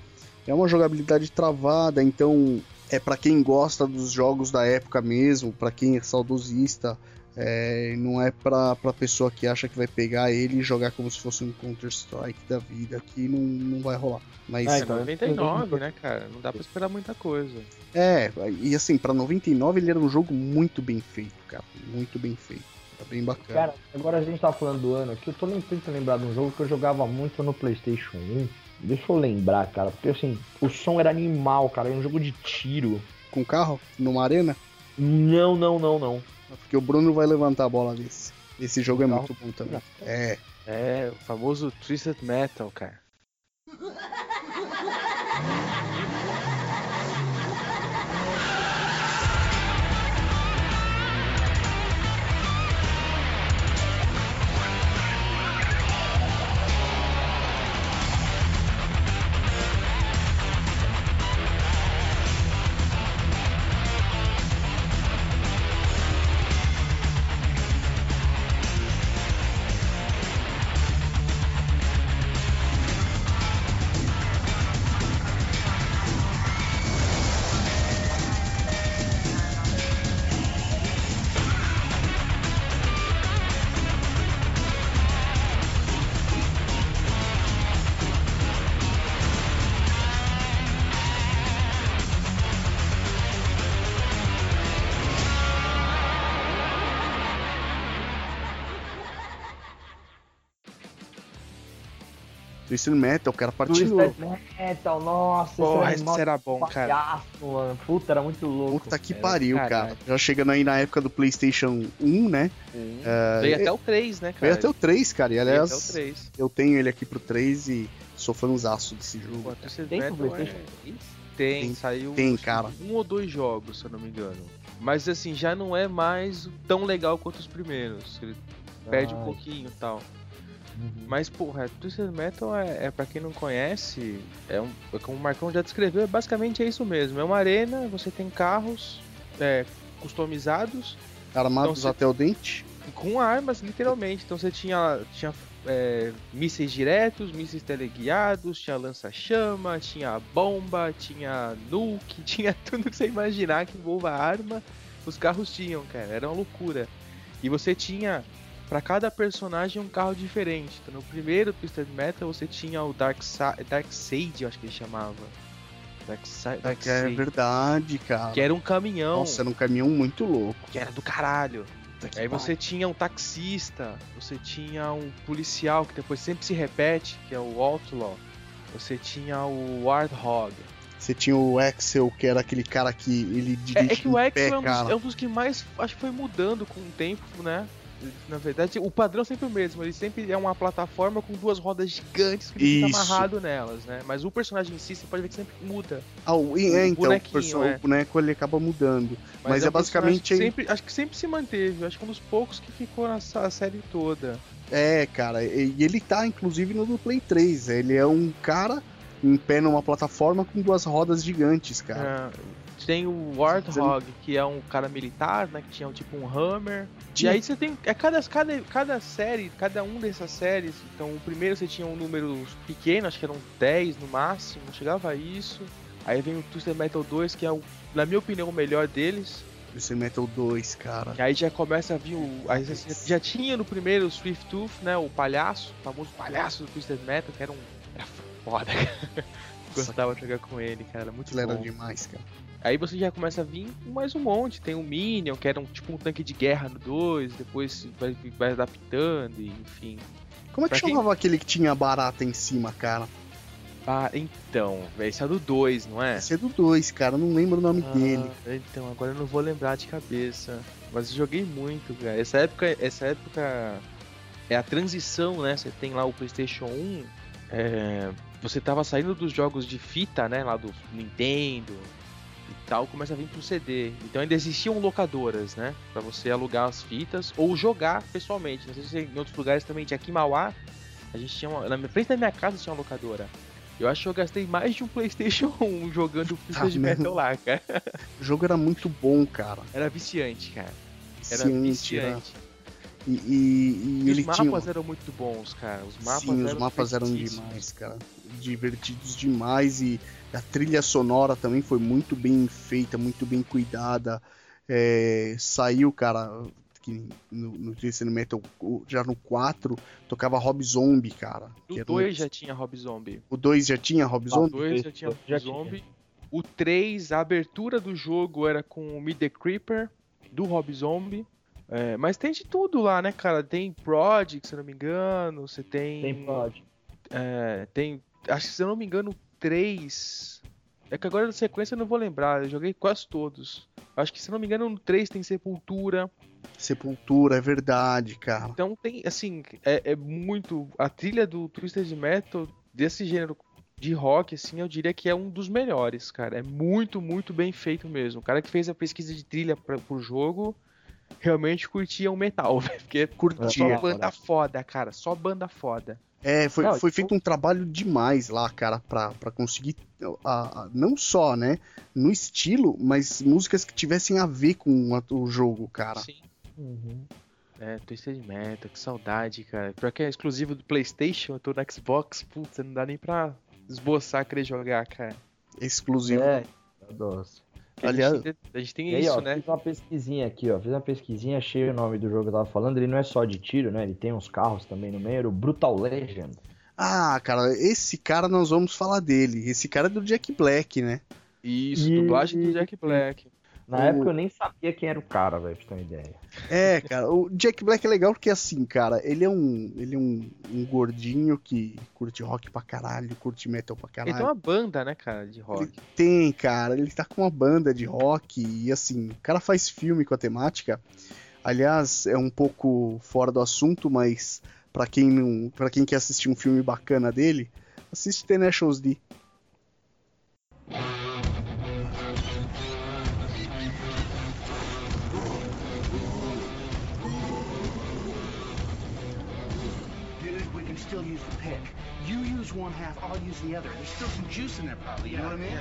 É uma jogabilidade travada, então é para quem gosta dos jogos da época mesmo, para quem é saudosista, é, não é pra, pra pessoa que acha que vai pegar ele e jogar como se fosse um Counter-Strike da vida, que não, não vai rolar. Mas, é, então, 99, né, cara? Não dá pra esperar muita coisa. É, e assim, pra 99 ele era um jogo muito bem feito, cara. Muito bem feito. Tá bem bacana. Cara, agora a gente tá falando do ano aqui, eu tô nem tentando lembrar de um jogo que eu jogava muito no Playstation 1. Deixa eu lembrar, cara, porque assim, o som era animal, cara, era um jogo de tiro. Com carro? Numa arena? Não, não, não, não. Porque o Bruno vai levantar a bola desse. Esse jogo é muito bom também. É. É, o famoso Twisted Metal, cara. Twisted Metal, o cara partiu. Twisted Metal, nossa, Porra, esse esse era bom, cara. mano. Puta, era muito louco. Puta que Era pariu, caralho. cara. Já chegando aí na época do PlayStation 1, né? Veio até o 3, né, cara? Veio até o 3, cara. E Veio aliás, até o 3. eu tenho ele aqui pro 3 e sou fãzaço desse jogo. Pô, Twisted Tem Metal é- PlayStation? Tem, Tem- saiu tem, cara. um ou dois jogos, se eu não me engano. Mas assim, já não é mais tão legal quanto os primeiros. Ele perde um Ai. pouquinho e tal. Uhum. Mas, porra, Twisted Metal é, é pra quem não conhece, é, um, é como o Marcão já descreveu, é basicamente é isso mesmo. É uma arena, você tem carros é, customizados Armados Então, até o dente. com armas, literalmente. Então você tinha, tinha é, mísseis diretos, mísseis teleguiados, tinha lança-chama, tinha bomba, tinha nuke, tinha tudo que você imaginar que envolva arma. Os carros tinham, cara, era uma loucura. E você tinha, pra cada personagem, um carro diferente. Então no primeiro Twisted Metal você tinha o Dark, Sa Dark Sage, eu acho que ele chamava. Dark, Sa Dark É verdade, cara. Que era um caminhão. Nossa, era um caminhão muito louco. Que era do caralho. Que Aí você tinha um taxista, você tinha um policial que depois sempre se repete, que é o Outlaw. Você tinha o Warthog. Você tinha o Axel, que era aquele cara que ele dirige É, é que o Axel pé, é, um dos, é um dos que mais acho que foi mudando com o tempo, né? Na verdade, o padrão é sempre o mesmo. Ele sempre é uma plataforma com duas rodas gigantes que ele fica amarrado nelas, né? Mas o personagem em si, você pode ver que sempre muda. Ah, o, é, o então, o, perso- é. o boneco ele acaba mudando. Mas é um personagem basicamente sempre, acho que sempre se manteve. Acho que um dos poucos que ficou nessa série toda. É, cara, e ele tá inclusive no do Play 3. Ele é um cara em pé numa plataforma com duas rodas gigantes, cara. É, tem o Warthog, que é um cara militar, né? Que tinha tipo um Hammer. E aí você tem. É cada, cada, cada série, cada um dessas séries. Então o primeiro você tinha um número pequeno, acho que eram 10 no máximo, chegava a isso. Aí vem o Twisted Metal 2, que é, o, na minha opinião, o melhor deles. Esse Metal 2, cara. E aí já começa a vir o. Aí você já, tinha no primeiro o Swift Tooth, né? O palhaço, o famoso palhaço do Twisted Metal, que era um. Era foda, cara. Gostava de jogar com ele, cara. Muito era bom. demais, cara. Aí você já começa a vir mais um monte. Tem o Minion, que era um, tipo um tanque de guerra no 2, depois vai, vai adaptando, e, enfim. Como é que Pra quem- chamava aquele que tinha barata em cima, cara? Ah, então, velho, esse é do 2, não é? Esse é do 2, cara. Não lembro o nome dele. Ah, então, agora eu não vou lembrar de cabeça. Mas eu joguei muito, cara. Essa época, essa época é a transição, né? Você tem lá o PlayStation 1. é, você tava saindo dos jogos de fita, né? Lá do Nintendo e tal, começa a vir pro CD. Então ainda existiam locadoras, né? Pra você alugar as fitas ou jogar pessoalmente. Não sei se em outros lugares também tinha aqui em Mauá. A gente tinha uma, na frente da minha casa tinha uma locadora. Eu acho que eu gastei mais de um PlayStation 1 jogando Pista de mesmo? Metal lá, cara. O jogo era muito bom, cara. Era viciante, cara. Era Ciente, né? viciante. E, e- e E os mapas tinha. eram muito bons, cara. Os mapas Sim, os eram mapas eram demais, cara. Divertidos demais. E a trilha sonora também foi muito bem feita, muito bem cuidada. É, saiu, cara, que no, no Twisted Metal, o- já no 4, tocava Rob Zombie, cara. No era um- 2 já tinha Rob Zombie. O 2 já tinha Rob O Zombie? 2 já tinha Rob Já Zombie. O 3, a abertura do jogo era com o Meet the Creeper, do Rob Zombie. É, mas tem de tudo lá, né, cara? Tem Project, se eu não me engano. Você tem. Tem Prod. É, tem. Acho que se eu não me engano, três. É que agora na sequência eu não vou lembrar. Eu joguei quase todos. Acho que se eu não me engano, no 3 tem Sepultura. Sepultura, é verdade, cara. Então tem, assim, é, é muito. A trilha do Twisted Metal, desse gênero de rock, assim, eu diria que é um dos melhores, cara. É muito, muito bem feito mesmo. O cara que fez a pesquisa de trilha pra, pro jogo realmente curtia o metal, velho. Porque Curtia. só banda foda, cara. Só banda foda. É, foi, Não, foi tipo- feito um trabalho demais lá, cara, pra, pra conseguir. a- a- não só, né? No estilo, mas músicas que tivessem a ver com a- o jogo, cara. Sim. Uhum. É, Twisted Metal, que saudade, cara. Pior que é exclusivo do PlayStation, eu tô no Xbox, puta, não dá nem pra esboçar querer jogar, cara. Exclusivo. É, doce. Porque Aliás- a gente, a gente tem E aí, isso, ó, né? fiz uma pesquisinha aqui, ó. Fiz uma pesquisinha, achei o nome do jogo que eu tava falando. Ele não é só de tiro, né? Ele tem uns carros também no meio. Era o Brutal Legend. Ah, cara, esse cara nós vamos falar dele. Esse cara é do Jack Black, né? Isso, E- dublagem do Jack Black. Na O- época eu nem sabia quem era o cara, velho, pra você ter uma ideia. É, cara, o Jack Black é legal porque assim, cara, ele é um, ele é um, um gordinho que curte rock pra caralho, curte metal pra Ele caralho. tem uma banda, né, cara, de rock. Tem, cara, ele tá com uma banda de rock e assim, o cara faz filme com a temática. Aliás, é um pouco fora do assunto, mas pra quem não, para quem quer assistir um filme bacana dele, assiste Tenacious D. use the pick. You use one half, I'll use the other. There's still some juice in there, probably. You know what I mean?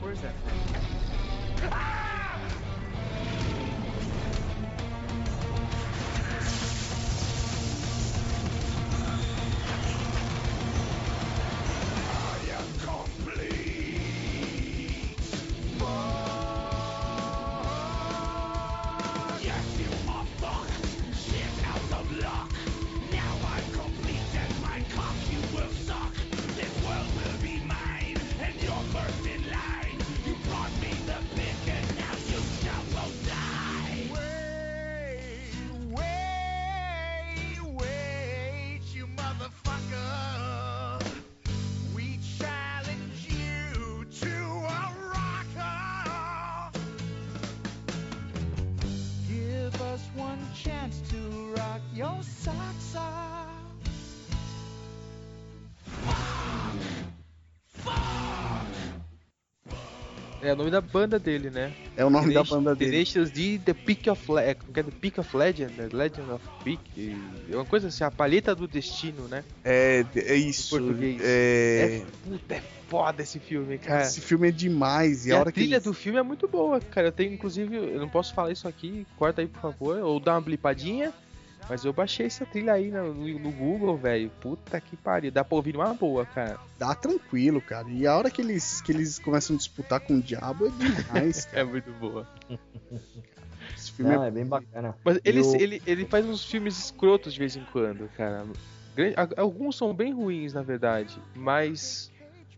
Where's that thing? Wait, É o nome da banda dele, né? É o nome da banda dele. Tenacious D, The Peak of Le é, The Peak of Legend, Legend of Peak. e- É uma coisa assim, a palheta do destino, né? É, é isso. Em português. É, É, puta, é foda esse filme, cara. esse filme é demais. E, E a a hora que trilha eles- do filme é muito boa, cara. Eu tenho, inclusive, eu não posso falar isso aqui, corta aí, por favor, ou dá uma blipadinha. Mas eu baixei essa trilha aí no, no- no Google, velho. Puta que pariu. Dá pra ouvir uma boa, cara. dá tranquilo, cara. E a hora que eles, que eles começam a disputar com o diabo é demais, cara. É muito boa. Esse filme Não, é é bem bacana. Mas ele, eu- ele, ele faz uns filmes escrotos de vez em quando, cara. Alguns são bem ruins, na verdade. Mas.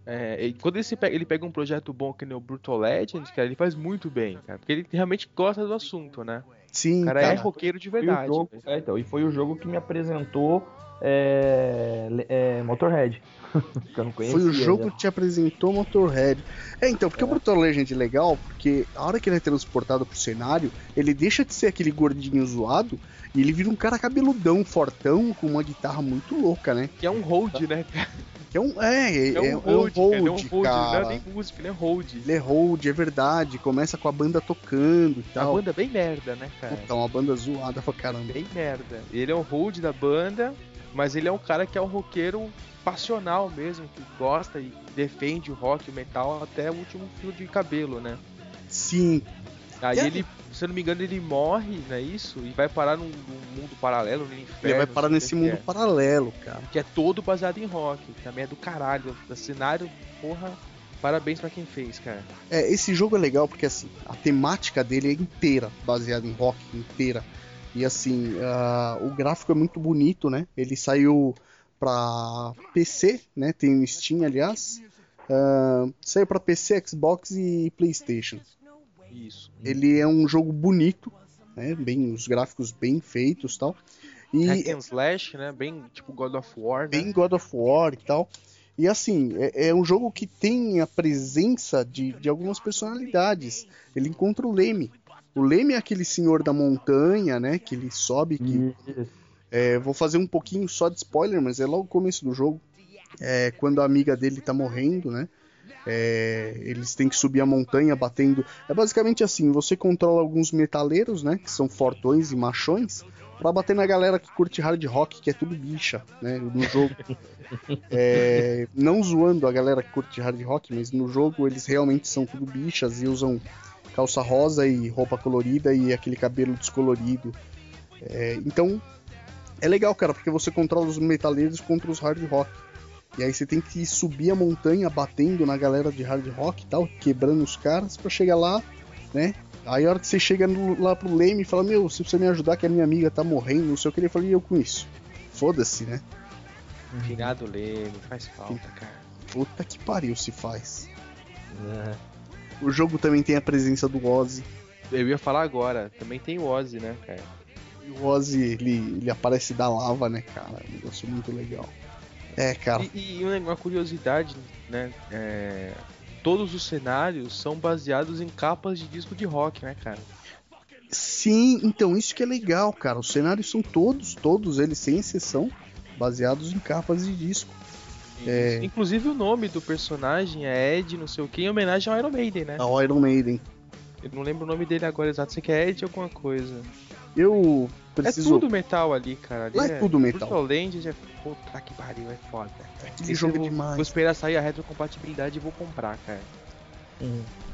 é, e quando ele, se pega, ele pega um projeto bom que nem o Brutal Legend, cara, ele faz muito bem, cara. Porque ele realmente gosta do assunto, né? Sim, O cara, cara. é roqueiro de verdade. jogo, é, então, e foi o jogo que me apresentou é, le- é, Motorhead. que eu não conhecia. Foi o jogo né? que te apresentou Motorhead. É, então, porque o Brutal Legend é legal, porque a hora que ele é transportado pro cenário, ele deixa de ser aquele gordinho zoado e ele vira um cara cabeludão, fortão, com uma guitarra muito louca, né? Que é um hold, né, cara? Que é um. É, é, É um é hold, cara. Ele é um hold, cara. não é nem música, ele é hold. Ele é hold, é verdade. Começa com a banda tocando e A tal. banda é bem merda, né, cara? Puta, uma banda zoada pra caramba. Bem merda. Ele é um hold da banda, mas ele é um cara que é um roqueiro passional mesmo, que gosta e defende o rock, o metal até o último fio de cabelo, né? Sim, Aí É. ele, se eu não me engano, ele morre, não é isso? E vai parar num, num mundo paralelo, no inferno. ele vai parar nesse mundo é. paralelo, cara. Que é todo baseado em rock, também é do caralho. O cenário, porra, parabéns pra quem fez, cara. É, esse jogo é legal porque assim, a temática dele é inteira baseada em rock, inteira. E assim, ah, o gráfico é muito bonito, né? Ele saiu pra PC, né? Tem no Steam, aliás. Ah, saiu pra PC, Xbox e PlayStation. Isso. Ele é um jogo bonito, né? Bem, os gráficos bem feitos tal. E Hack and Slash, né? Bem tipo God of War, né? bem God of War e tal. E assim, é, é um jogo que tem a presença de, de algumas personalidades. Ele encontra o Leme. O Leme é aquele senhor da montanha, né? Que ele sobe, que é, vou fazer um pouquinho só de spoiler, mas é logo o começo do jogo. É, quando a amiga dele tá morrendo, né? É, eles têm que subir a montanha batendo. É basicamente assim: você controla alguns metaleiros, né? Que são fortões e machões, pra bater na galera que curte hard rock, que é tudo bicha, né? No jogo. É, não zoando a galera que curte hard rock, mas no jogo eles realmente são tudo bichas e usam calça rosa e roupa colorida e aquele cabelo descolorido. É, então é legal, cara, porque você controla os metaleiros contra os hard rock. E aí você tem que subir a montanha batendo na galera de hard rock e tal, quebrando os caras pra chegar lá, né? Aí a hora que você chega no- lá pro Leme e fala, meu, se você me ajudar que a minha amiga tá morrendo, não sei o que, ele fala, e eu com isso? Foda-se, né? Finado Leme, faz falta, cara. Puta que pariu se faz. É. O jogo também tem a presença do Ozzy. Eu ia falar agora, também tem o Ozzy, né, cara? E o Ozzy, ele, ele aparece da lava, né, cara? É um negócio muito legal. É, cara. E, e uma curiosidade, né? é, todos os cenários são baseados em capas de disco de rock, né, cara? Sim, então isso que é legal, cara. Os cenários são todos, todos eles, sem exceção, baseados em capas de disco. É. Inclusive o nome do personagem é Ed, não sei o que, em homenagem ao Iron Maiden, né? A Iron Maiden. Eu não lembro o nome dele agora exato, sei que é Ed alguma coisa. Eu preciso. É tudo metal ali, cara. Ali Lá é tudo metal. Brutal Legend é. Puta que pariu, é foda. Esse jogo é vou, demais. Vou esperar sair a retrocompatibilidade e vou comprar, cara.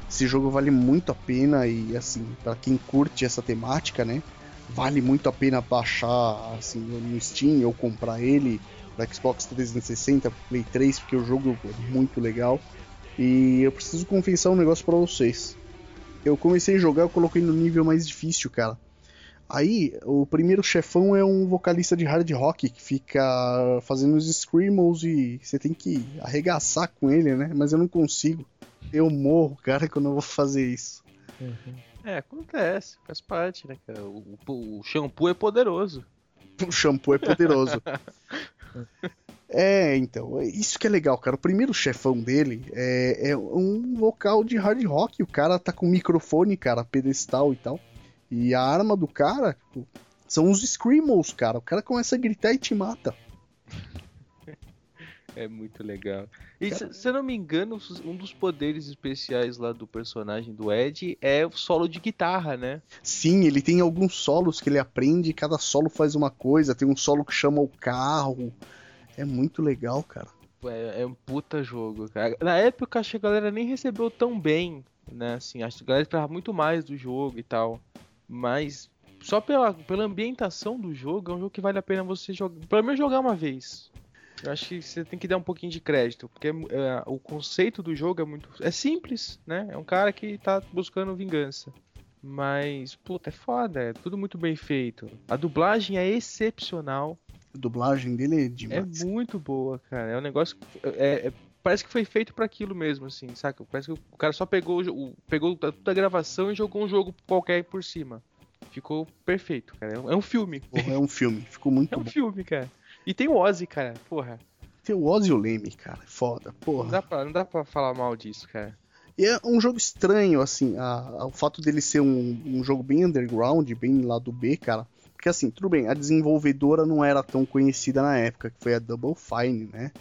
Esse jogo vale muito a pena e assim, pra quem curte essa temática, né? Vale muito a pena baixar assim no Steam ou comprar ele para Xbox 360, pro Play 3, porque o jogo é muito legal. E eu preciso confessar um negócio pra vocês. Eu comecei a jogar, eu coloquei no nível mais difícil, cara. Aí, o primeiro chefão é um vocalista de hard rock que fica fazendo os screamos e você tem que arregaçar com ele, né? Mas eu não consigo. Eu morro, cara, quando eu vou fazer isso. É, acontece, faz parte, né, cara? O, o- o shampoo é poderoso. O shampoo é poderoso. é, então, isso que é legal, cara. O primeiro chefão dele é, é um vocal de hard rock. O cara tá com microfone, cara, pedestal e tal. E a arma do cara tipo, são os screamos, cara. O cara começa a gritar e te mata. É muito legal. E Cara- se, eu não me engano, um dos poderes especiais lá do personagem do Ed é o solo de guitarra, né? Sim, ele tem alguns solos que ele aprende, cada solo faz uma coisa. Tem um solo que chama o carro. É muito legal, cara. É, é um puta jogo, cara. Na época, acho que a galera nem recebeu tão bem, né? Assim, acho que a galera esperava muito mais do jogo e tal. Mas só pela, pela ambientação do jogo, é um jogo que vale a pena você jogar. Pelo menos jogar uma vez. Eu acho que você tem que dar um pouquinho de crédito, porque é, o conceito do jogo é muito. É simples, né? É um cara que tá buscando vingança. Mas, puta, é foda, é tudo muito bem feito. A dublagem é excepcional. A dublagem dele é É demais. muito boa, cara. É um negócio. é- é- parece que foi feito pra aquilo mesmo, assim, saca? Parece que o cara só pegou, o pegou toda a gravação e jogou um jogo qualquer por cima. Ficou perfeito, cara. É um- É filme. Porra, é um filme, ficou muito É um bom. filme, cara. E tem o Ozzy, cara. Porra. Tem o Ozzy e o Leme, cara, foda, Não porra. dá, pra, não dá pra falar mal disso, cara. E é um jogo estranho, assim, a- a- o fato dele ser um, um jogo bem underground, bem lá do B, cara. Porque assim, tudo bem, a desenvolvedora não era tão conhecida na época, que foi a Double Fine, né?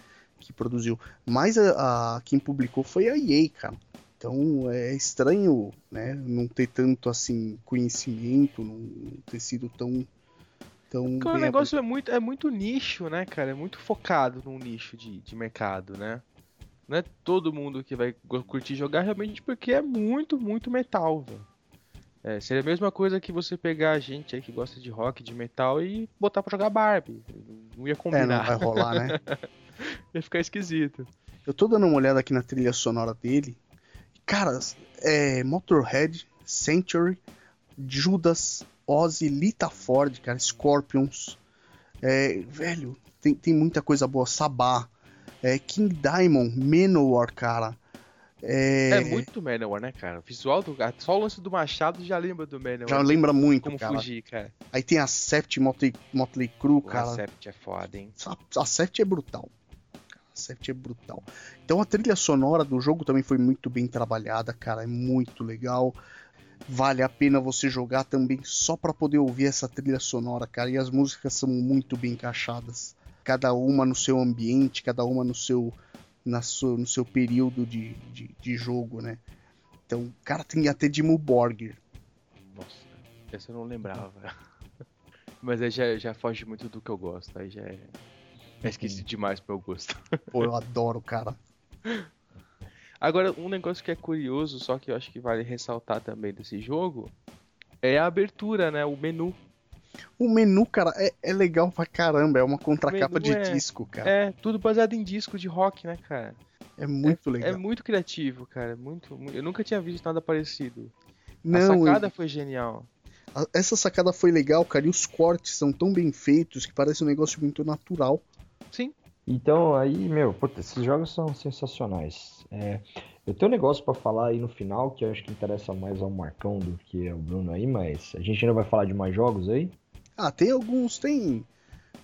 Que produziu. Mas a, a- quem publicou foi a EA, cara. Então é estranho, né? Não ter tanto assim conhecimento, não ter sido tão. tão Porque o negócio é muito, é muito nicho, né, cara? É muito focado num nicho de, de mercado, né? Não é todo mundo que vai curtir jogar realmente porque é muito, muito metal, velho. É, seria a mesma coisa que você pegar a gente aí que gosta de rock, de metal e botar pra jogar Barbie. Não ia É, não combinar. vai rolar, né? ia ficar esquisito. Eu tô dando uma olhada aqui na trilha sonora dele. Cara, é Motorhead, Century, Judas, Ozzy, Lita Ford, cara, Scorpions. É, velho, tem, tem muita coisa boa. Sabá, é, King Diamond, Manowar, cara. É, É, muito Manowar, né, cara? O visual do. Só o lance do Machado já lembra do Manowar. já lembra muito, como cara. fugir, cara. Aí tem a Sept Motley, Motley Crue, cara. Acept é foda, hein? A, a Sept é brutal. A Sept é brutal. Então a trilha sonora do jogo também foi muito bem trabalhada, cara. É muito legal. Vale a pena você jogar também só pra poder ouvir essa trilha sonora, cara. E as músicas são muito bem encaixadas. Cada uma no seu ambiente, cada uma no seu, na sua, no seu período de, de, de jogo, né? Então, cara, tem até Dimmu Borgir. Nossa, essa eu não lembrava. Mas aí já, já foge muito do que eu gosto. Aí já é. É esquisito demais pro meu gosto. Pô, eu adoro, cara. Agora, um negócio que é curioso, só que eu acho que vale ressaltar também desse jogo, é a abertura, né? O menu. O menu, cara, é, é legal pra caramba. É uma contracapa de é- disco, cara. É, tudo baseado em disco de rock, né, cara? É, muito legal. É muito criativo, cara. Muito, mu- Eu nunca tinha visto nada parecido. Não, a sacada foi genial. essa sacada foi legal, cara. E os cortes são tão bem feitos que parece um negócio muito natural. Sim. Então, aí, meu, puta, esses jogos são sensacionais. É, eu tenho um negócio pra falar aí no final que eu acho que interessa mais ao Marcão do que ao Bruno aí, mas a gente ainda vai falar de mais jogos aí. Ah, tem alguns, tem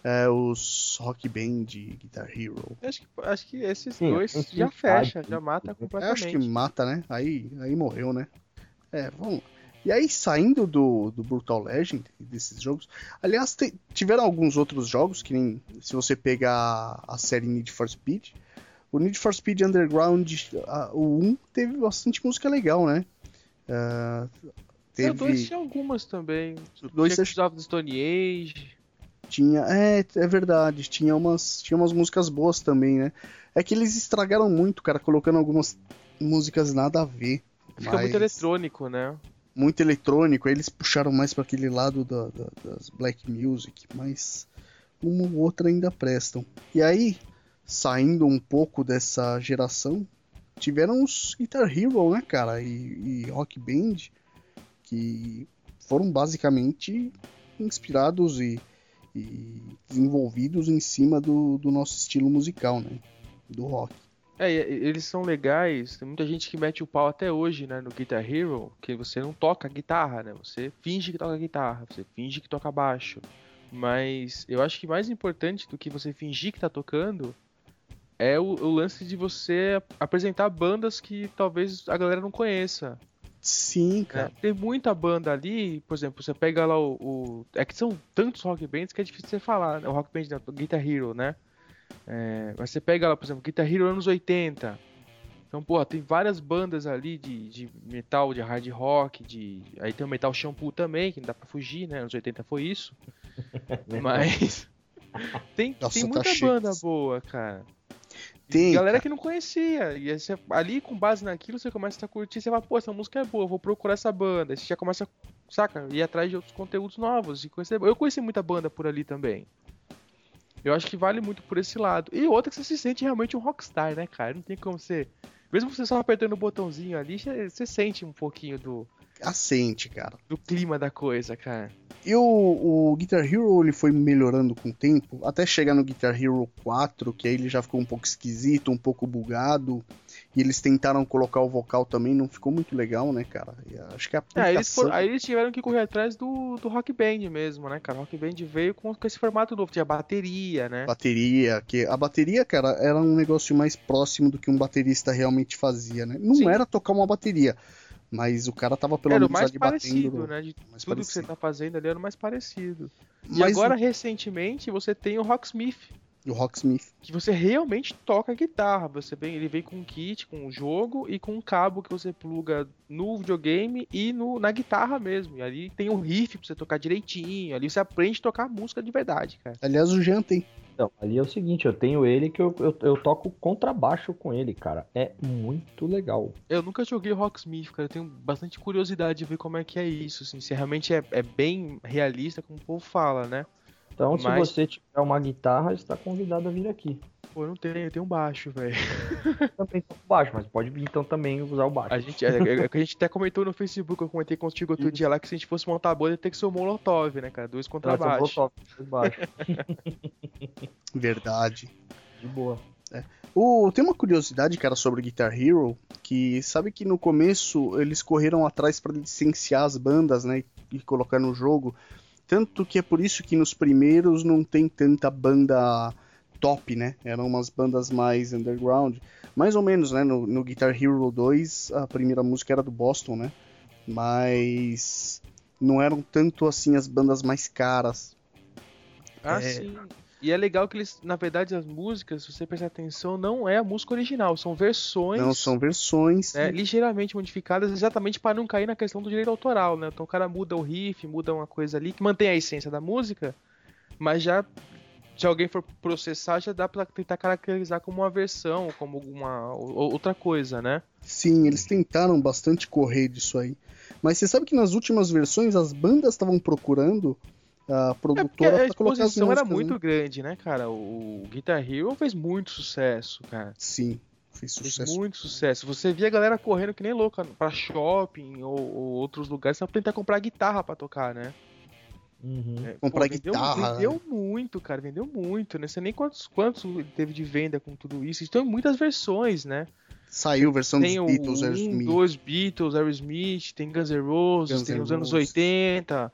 é, os Rock Band, Guitar Hero. Acho que, acho que esses Sim, dois já fecha, já mata Eu acho completamente. que mata, né? Aí, aí morreu, né? É, vamos. E aí, saindo do, do Brutal Legend, desses jogos. Aliás, te- tiveram alguns outros jogos, que nem se você pegar a série Need for Speed. O Need for Speed Underground, a- o 1, teve bastante música legal, né? Ah, O dois teve. tinha algumas também. dois Tinha Children of the Stone Age. Tinha, é, é verdade, tinha umas, tinha umas músicas boas também, né? É que eles estragaram muito, cara, colocando algumas músicas nada a ver. Fica mas- muito eletrônico, né? Muito eletrônico, aí eles puxaram mais para aquele lado da- da- das black music, mas uma ou outra ainda prestam. E aí, saindo um pouco dessa geração, tiveram os Guitar Hero, né, cara, e, e Rock Band, que foram basicamente inspirados e, e desenvolvidos em cima do, do nosso estilo musical, né, do rock. É, eles são legais. Tem muita gente que mete o pau até hoje, né, no Guitar Hero, que você não toca guitarra, né? Você finge que toca guitarra, você finge que toca baixo. Mas eu acho que mais importante do que você fingir que tá tocando é o, o lance de você ap- apresentar bandas que talvez a galera não conheça. Sim, né? cara. Tem muita banda ali, por exemplo, você pega lá o, o- É que são tantos rock bands que é difícil você falar, né? O rock band, não, Guitar Hero, né? É, mas você pega lá, por exemplo, Guitar Hero anos 80. Então, porra, tem várias bandas ali de, de metal, de hard rock, de. Aí tem o metal shampoo também, que não dá pra fugir, né? Anos 80 foi isso. Mas. tem, Nossa, tem tá muita cheio. banda boa, cara. Tem, galera cara. que não conhecia. E aí você- ali, com base naquilo, você começa a curtir. Você fala, pô, essa música é boa, vou procurar essa banda. Aí você já começa, saca, ir atrás de outros conteúdos novos. E conhecer... Eu conheci muita banda por ali também. Eu acho que vale muito por esse lado. E outra que você se sente realmente um rockstar, né, cara? Não tem como você. Mesmo você só apertando o botãozinho ali, você sente um pouquinho do, Assente, cara. do clima da coisa, cara. E o, o Guitar Hero ele foi melhorando com o tempo, até chegar no Guitar Hero 4, que aí ele já ficou um pouco esquisito, um pouco bugado. E eles tentaram colocar o vocal também, não ficou muito legal, né, cara? E acho que a É, aí eles, aplicação... aí eles tiveram que correr atrás do, do Rock Band mesmo, né, cara? O Rock Band veio com, com esse formato novo, tinha bateria, né? bateria, que a bateria, cara, era um negócio mais próximo do que um baterista realmente fazia, né? Não Sim. era tocar uma bateria, mas o cara tava pelo Era o menos mais parecido, batendo. né? De mais tudo que você parecido. tá fazendo ali era o mais parecido. E Mas agora, recentemente, você tem o Rocksmith, o, o Rocksmith, que você realmente toca guitarra. Você vem, ele vem com um kit, com um jogo e com um cabo que você pluga no videogame e no, na guitarra mesmo. E ali tem um riff pra você tocar direitinho. Ali você aprende a tocar música de verdade, cara. aliás, o Jean tem. Então, ali é o seguinte, eu tenho ele que eu, eu, eu toco contrabaixo com ele, cara. É muito legal. Eu nunca joguei Rocksmith, cara. Eu tenho bastante curiosidade de ver como é que é isso, assim. Se realmente é, é bem realista, como o povo fala, né? Então, se Mas- você tiver uma guitarra, está convidado a vir aqui. Pô, eu não tenho, eu tenho um baixo, velho. Eu também toco baixo, mas pode vir então também usar o baixo. A gente, é, é, a gente até comentou no Facebook, eu comentei contigo outro dia lá que se a gente fosse montar a banda, ia ter que ser o Molotov, né, cara? Dois contra Então, eu baixo. toco baixo. Verdade. De boa. O, tem uma curiosidade, cara, sobre Guitar Hero, que sabe que no começo eles correram atrás para licenciar as bandas, né, e colocar no jogo. Tanto que é por isso que nos primeiros não tem tanta banda top, né? Eram umas bandas mais underground. Mais ou menos, né? No, no Guitar Hero 2, a primeira música era do Boston, né? Mas não eram tanto assim as bandas mais caras. Ah, É. sim. E é legal que eles, na verdade, as músicas, se você prestar atenção, não é a música original, são versões Não são versões. né, ligeiramente modificadas exatamente para não cair na questão do direito autoral, né? Então o cara muda o riff, muda uma coisa ali que mantém a essência da música, mas já se alguém for processar, já dá pra tentar caracterizar como uma versão, como alguma ou- outra coisa, né? Sim, eles tentaram bastante correr disso aí. Mas você sabe que nas últimas versões as bandas estavam procurando a É produtora a pra colocar as exposição era músicas, muito né? grande, né, cara? O Guitar Hero fez muito sucesso, cara. Sim, fez Fez sucesso. muito sucesso. Você via a galera correndo que nem louca pra shopping ou, ou outros lugares só pra tentar comprar guitarra pra tocar, né? Uhum. É, Comprar vendeu, guitarra, Vendeu muito, cara. Vendeu muito. Não sei nem quantos, quantos ele teve de venda com tudo isso. Então, muitas versões, né? Saiu versão Tem dos Beatles, um, Aerosmith. dois Beatles, Aerosmith, tem Guns N' Roses, Guns tem os anos Roses. 80,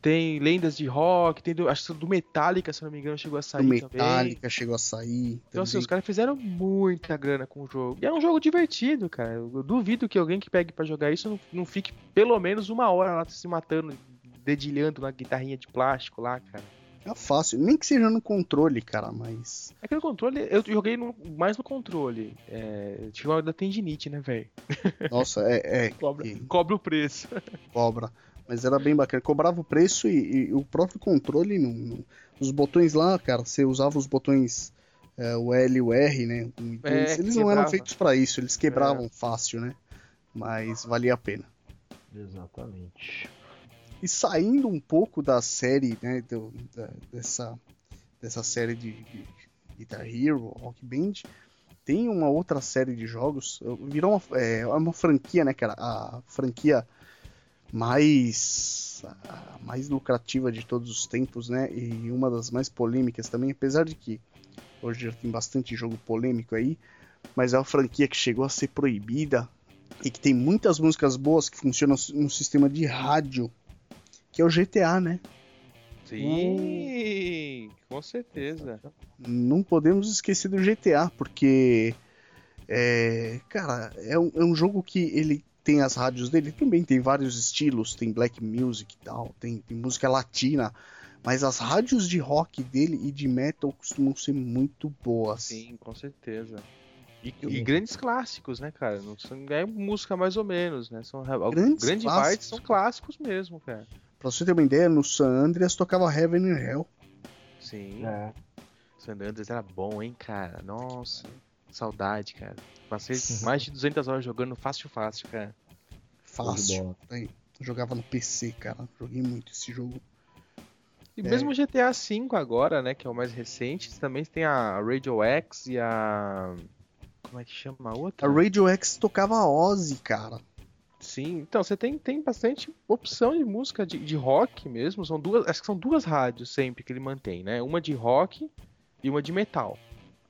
tem lendas de rock, tem do, acho que do Metallica, se não me engano, chegou a Do sair também. Metallica chegou a sair. Então, assim, também. os caras fizeram muita grana com o jogo. E é um jogo divertido, cara. Eu duvido que alguém que pegue pra jogar isso não, não fique pelo menos uma hora lá se matando, dedilhando na guitarrinha de plástico lá, cara. É fácil, nem que seja no controle, cara, mas. Aquele controle, eu joguei no- mais no controle. É, tive uma da tendinite, né, velho? Nossa, é, é Cobra, cobra o preço. cobra. Mas era bem bacana. Cobrava o preço e, e o próprio controle. Não, não- Os botões lá, cara, você usava os botões é, o L e o R, né? um e É, dois. eles não eram feitos pra isso, eles quebravam fácil, né? Mas valia a pena. Exatamente. E saindo um pouco da série, né, do- da- dessa, dessa série de, de Guitar Hero, Rock Band, tem uma outra série de jogos, virou uma, é, uma franquia, né, cara, a franquia mais, a mais lucrativa de todos os tempos, né, e uma das mais polêmicas também, apesar de que hoje já tem bastante jogo polêmico aí, mas é uma franquia que chegou a ser proibida e que tem muitas músicas boas que funcionam no sistema de rádio, que é o GTA, né? Sim, com certeza. Não podemos esquecer do GTA, porque, é, cara, é um, é um jogo que ele tem as rádios dele, também tem vários estilos, tem black music e tal, tem, tem música latina, mas as rádios de rock dele e de metal costumam ser muito boas. Sim, com certeza. E, e grandes clássicos, né, cara? Não são, é música mais ou menos, né? São Grandes grande clássicos. parte são clássicos mesmo, cara. Pra você ter uma ideia, no San Andreas tocava Heaven and Hell. Sim. É. San Andreas era bom, hein, cara? Nossa, saudade, cara. Passei mais de 200 horas jogando fácil, fácil, cara. Fácil. jogava no PC, cara. Joguei muito esse jogo. E É. mesmo o GTA V agora, né, que é o mais recente, também tem a Radio X e a... Como é que chama a outra? A Radio X tocava Ozzy, cara. Sim, então você tem, tem bastante opção de música de, de rock mesmo. São duas, acho que são duas rádios sempre que ele mantém, né? Uma de rock e uma de metal.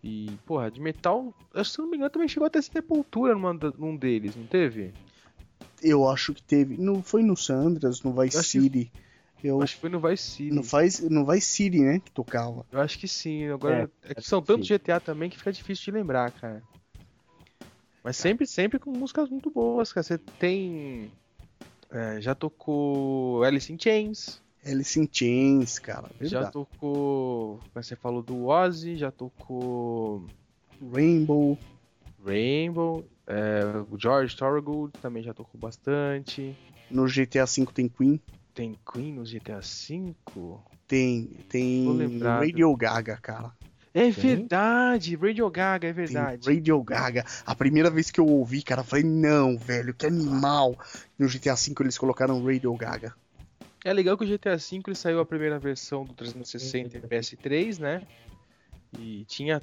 E, porra, de metal, que se não me engano, também chegou até Sepultura numa, num deles, não teve? Eu acho que teve. Não foi no San Andreas, no Vice Eu acho que- City. Eu, Acho que foi no Vice City. no, faz, no Vice City, né? Que tocava. Eu acho que sim. Agora, é, que acho são que tantos. GTA também que fica difícil de lembrar, cara. Mas sempre, sempre com músicas muito boas, cara. Você tem. é, já tocou Alice in Chains. Alice in Chains, cara. Já Verdade. tocou. Como você falou do Ozzy, já tocou Rainbow. Rainbow. é, o George Thorogood também já tocou bastante. No GTA V tem Queen. Tem Queen no GTA V? Tem, tem. Radio Gaga, cara. É Tem? verdade, Radio Gaga, é Tem verdade. Radio Gaga. A primeira vez que eu ouvi, cara, eu falei, não, velho, que animal. No GTA V eles colocaram Radio Gaga. É legal que o GTA V ele saiu a primeira versão do 360 e PS3, né? E tinha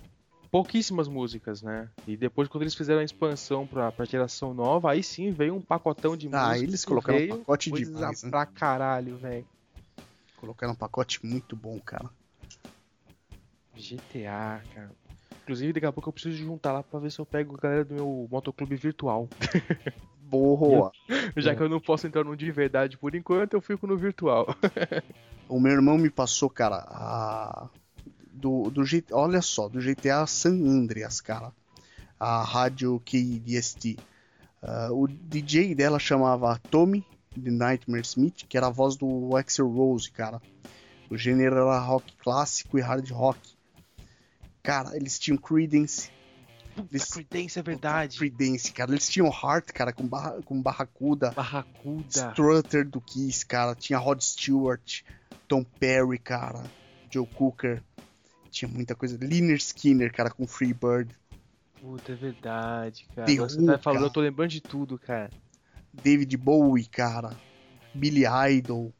pouquíssimas músicas, né? E depois, quando eles fizeram a expansão pra, pra geração nova, aí sim veio um pacotão de Ah, músicas. eles que colocaram veio um pacote coisa demais, né? pra caralho, velho. Colocaram um pacote muito bom, cara. GTA, cara. Inclusive, daqui a pouco eu preciso juntar lá pra ver se eu pego a galera do meu motoclube virtual. Boa. Já É. que eu não posso entrar no de verdade por enquanto, eu fico no virtual. O meu irmão me passou, cara, a... do, do G... olha só, do GTA San Andreas, cara. A rádio KDST. Ah, o DJ dela chamava Tommy The Nightmare Smith, que era a voz do Axel Rose, cara. O gênero era rock clássico e hard rock. Cara, eles tinham Creedence. Eles... Creedence é verdade. Creedence, cara. Eles tinham Heart, cara, com, barra... com Barracuda. Barracuda. Strutter do Kiss, cara. Tinha Rod Stewart, Tom Perry, cara. Joe Cooker. Tinha muita coisa. Liner Skinner, cara, com Freebird. Puta, é verdade, cara. The você Who, tá falando, cara. eu tô lembrando de tudo, cara. David Bowie, cara. Billy Idol.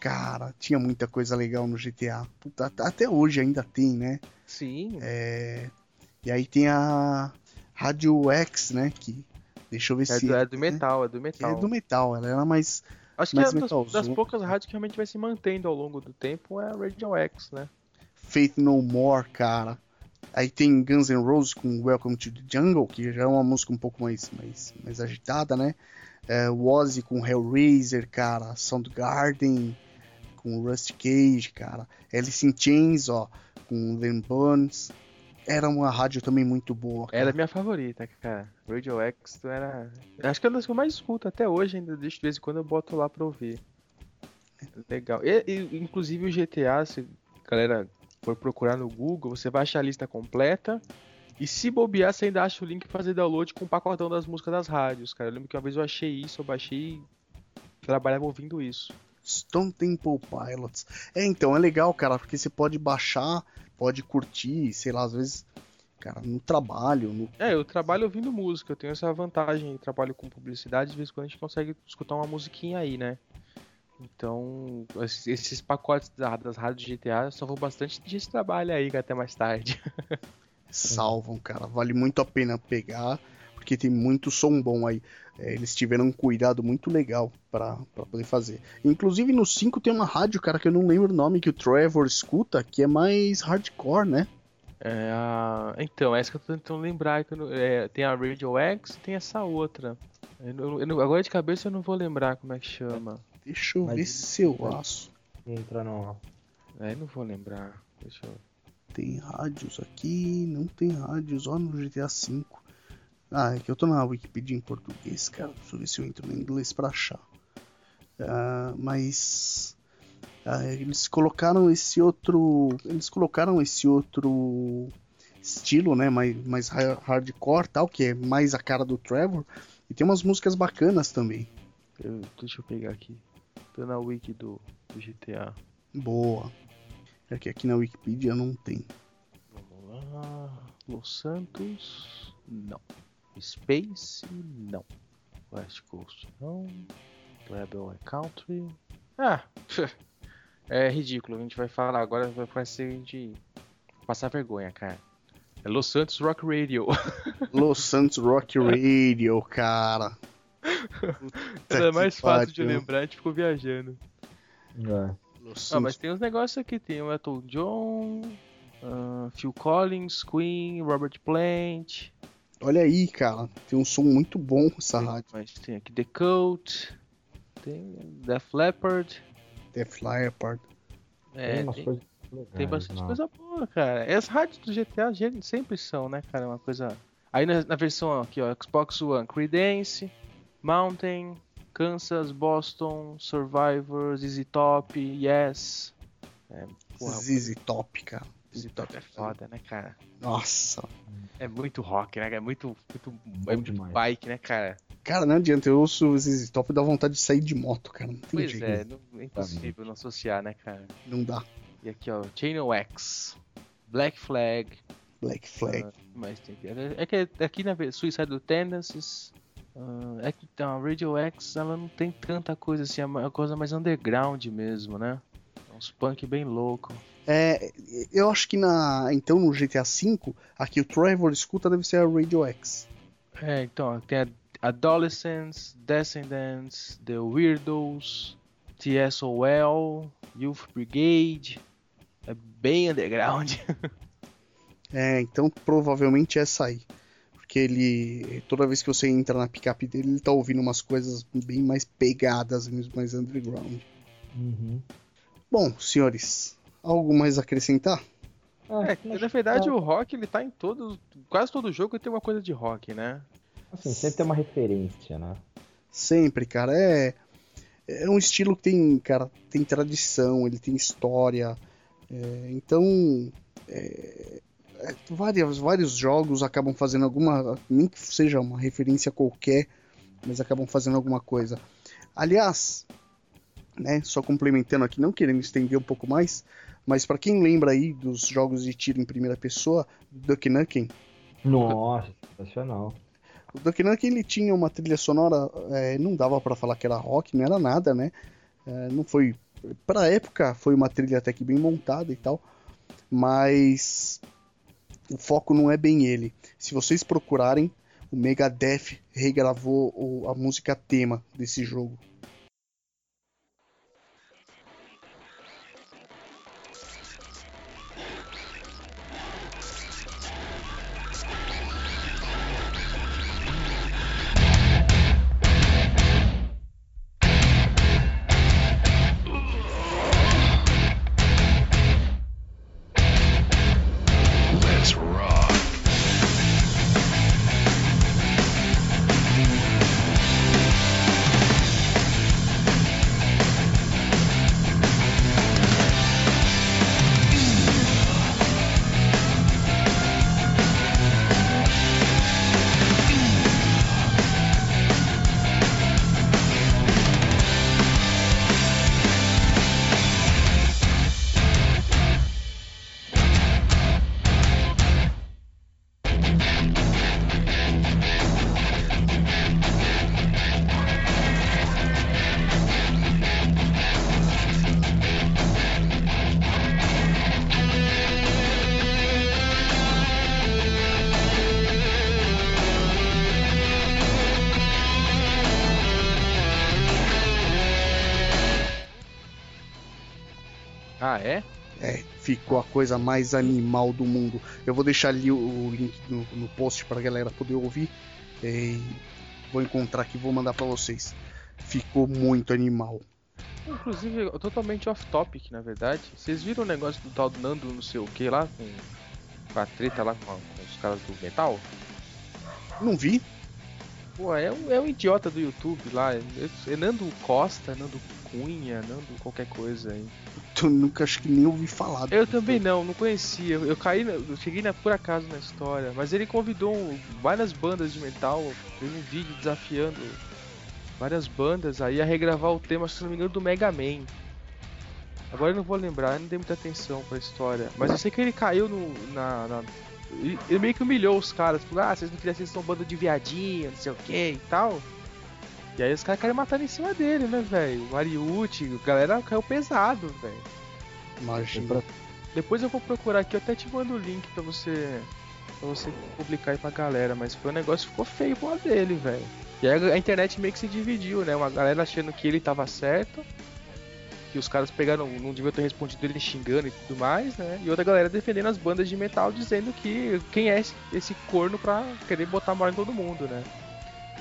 Cara, tinha muita coisa legal no GTA. Puta, at- até hoje ainda tem, né? Sim. É, E aí tem a Radio X, né? Que. Deixa eu ver É se. do, é do né? metal, é do Que metal. É do metal, ela era mais. Acho que é mais das, das poucas rádios que realmente vai se mantendo ao longo do tempo é a Radio X, né? Faith No More, cara. Aí tem Guns N' Roses com Welcome to the Jungle, que já é uma música um pouco mais, mais, mais agitada, né? É, Ozzy com Hellraiser, cara. Soundgarden com Rusty Cage, cara. Alice in Chains, ó, com Len Burns. Era uma rádio também muito boa. cara. Era minha favorita, cara. Radio X era. Acho que é uma das que eu mais escuto até hoje, ainda de vez em quando eu boto lá pra ouvir. Legal. E, e, inclusive o GTA, se a galera for procurar no Google, você vai achar a lista completa. E se bobear, você ainda acha o link pra fazer download com o pacotão das músicas das rádios, cara. Eu lembro que uma vez eu achei isso, eu baixei e trabalhava ouvindo isso. Stone Temple Pilots. É, então, é legal, cara, porque você pode baixar, pode curtir, sei lá, às vezes, cara, no trabalho, no É, eu trabalho ouvindo música, eu tenho essa vantagem, trabalho com publicidade, de vez em quando a gente consegue escutar uma musiquinha aí, né? Então, esses, pacotes da- das rádios GTA salvam bastante dia de trabalho aí, até mais tarde. salvam, cara. Vale muito a pena pegar, porque tem muito som bom aí. É, eles tiveram um cuidado muito legal pra pra poder fazer. Inclusive no 5 tem uma rádio, cara, que eu não lembro o nome, que o Trevor escuta, que é mais hardcore, né? É, a... Então, essa que eu tô tentando lembrar, que eu não- é, tem a Radio X e tem essa outra. Eu eu agora de cabeça eu não vou lembrar como é que chama. Deixa eu Mas- ver se eu acho. Entra no. É, não vou lembrar. Deixa eu... Tem rádios aqui, não tem rádios, ó no GTA V. Ah, é que eu tô na Wikipedia em português, cara. Deixa eu ver se eu entro no inglês pra achar. Ah, mas ah, eles colocaram esse outro, eles colocaram esse outro estilo, né, mais, mais ha- hardcore, tal, que é mais a cara do Trevor. E tem umas músicas bacanas também. eu- Deixa eu pegar aqui. Tô na wiki do, do GTA. Boa. É que aqui na Wikipedia não tem. Vamos lá. Los Santos. Não. Space. Não. West Coast. Não. Rebel é Country. Ah! É ridículo. A gente vai falar agora. Vai parecer a gente passar vergonha, cara. É Los Santos Rock Radio. Los Santos Rock Radio, cara. Era é mais fácil de pariu. lembrar. A gente ficou viajando. É. Ah, mas tem uns negócios aqui. Tem o Elton John. ah, Phil Collins, Queen, Robert Plant. Olha aí, cara. Tem um som muito bom essa Tem- rádio. Mas tem aqui The Cult, tem Def Leppard, Def Leppard. é, tem tem, legais, tem bastante não. coisa boa, cara. E as rádios do GTA sempre são, né, cara, uma coisa... Aí na, na versão aqui, ó, Xbox One, Creedence, Mountain, Kansas, Boston, Survivor, ZZ Top, Yes. É, porra, ZZ Top, cara. ZZ Top é foda, né, cara? Nossa. É muito rock, né? É muito, muito, é muito demais. bike, né, cara? Cara, não adianta. Eu ouço ZZ Top e dá vontade de sair de moto, cara. Não tem Pois jeito. é, não, é impossível não associar, né, cara? Não dá. E aqui, ó, Channel X, Black Flag, Black Flag. ah, mas tem aqui. É que aqui na ve- Suicide Tendencies, ah, é que então, a Radio X, ela não tem tanta coisa assim, é uma coisa mais underground mesmo, né? É Uns punk bem louco. É, eu acho que na. Então no GTA V, aqui o Trevor escuta deve ser a Radio X. É, então, tem a Adolescents, Descendants, The Weirdos, TSOL, Youth Brigade. É bem underground. É, então provavelmente é essa aí. Porque ele. Toda vez que você entra na picape dele, ele tá ouvindo umas coisas bem mais pegadas, mesmo mais underground. Uhum. Bom, senhores, algo mais a acrescentar? É, que, na verdade o rock ele tá em todo. Quase todo jogo tem uma coisa de rock, né? Assim, sempre tem uma referência, né? Sempre, cara. É, é um estilo que tem, cara, tem tradição, ele tem história. É, então, é, é, vários, vários jogos acabam fazendo alguma, nem que seja uma referência qualquer, mas acabam fazendo alguma coisa. Aliás, né, só complementando aqui, não querendo estender um pouco mais, mas para quem lembra aí dos jogos de tiro em primeira pessoa, Duck Nukem, Nossa, sensacional. o Duck Nukem ele tinha uma trilha sonora, é, não dava pra falar que era rock, não era nada, né? É, não foi, pra época foi uma trilha até que bem montada e tal, mas o foco não é bem ele. Se vocês procurarem, o Megadeth regravou a música tema desse jogo. Coisa mais animal do mundo. Eu vou deixar ali o, o link no, no post pra galera poder ouvir. E vou encontrar aqui vou mandar pra vocês. Ficou muito animal. Inclusive, totalmente off-topic, na verdade. Vocês viram o negócio do tal do Nando não sei o que lá, com, com a treta lá com, a- com os caras do metal? Não vi? Pô, é um, é um idiota do YouTube lá. É, é Nando Costa, Nando Cunha, Nando qualquer coisa aí. Eu nunca acho que nem ouvi falar. Eu também não, não conhecia. Eu, caí, eu cheguei na, por acaso na história. Mas ele convidou um- várias bandas de metal, fez um vídeo desafiando várias bandas aí a regravar o tema, se não me engano, do Mega Man. Agora eu não vou lembrar, eu não dei muita atenção pra história. Mas eu sei que ele caiu no, na, na- ele, ele meio que humilhou os caras. Falou, ah, vocês não queriam ser uma banda de viadinho, não sei o que e tal. E aí os caras querem matar em cima dele, né, velho? O Ariuti, a galera caiu pesado, velho. Imagina. Depois eu vou procurar aqui, eu até te mando o link pra você pra você publicar aí pra galera, mas foi um negócio que ficou feio pro lado dele, velho. E aí a internet meio que se dividiu, né? Uma galera achando que ele tava certo, que os caras pegaram, não deviam ter respondido ele xingando e tudo mais, né? E outra galera defendendo as bandas de metal, dizendo que quem é esse, esse corno pra querer botar mal em todo mundo, né?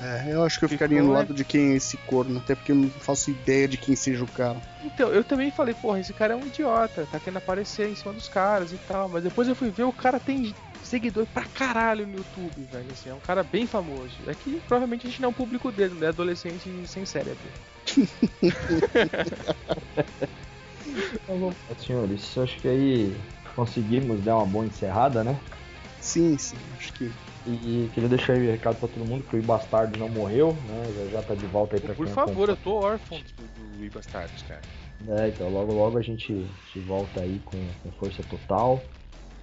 É, eu acho que eu Ficou, ficaria no né? lado de quem é esse corno, até porque eu não faço ideia de quem seja o cara. Então, eu também falei, porra, esse cara é um idiota, tá querendo aparecer em cima dos caras e tal. Mas depois eu fui ver, o cara tem seguidor pra caralho no YouTube, velho. Assim, é um cara bem famoso. É que provavelmente a gente não é um público dele, né? Adolescente sem cérebro. Então, vamos lá, senhores, acho que aí conseguimos dar uma boa encerrada, né? Sim, sim, acho que. E queria deixar aí o recado pra todo mundo que o Bastardo não morreu, né? Já já tá de volta aí pra Por quem favor, eu tô órfão do, do Ibastardos, cara. É, então logo logo a gente, a gente volta aí com, com força total.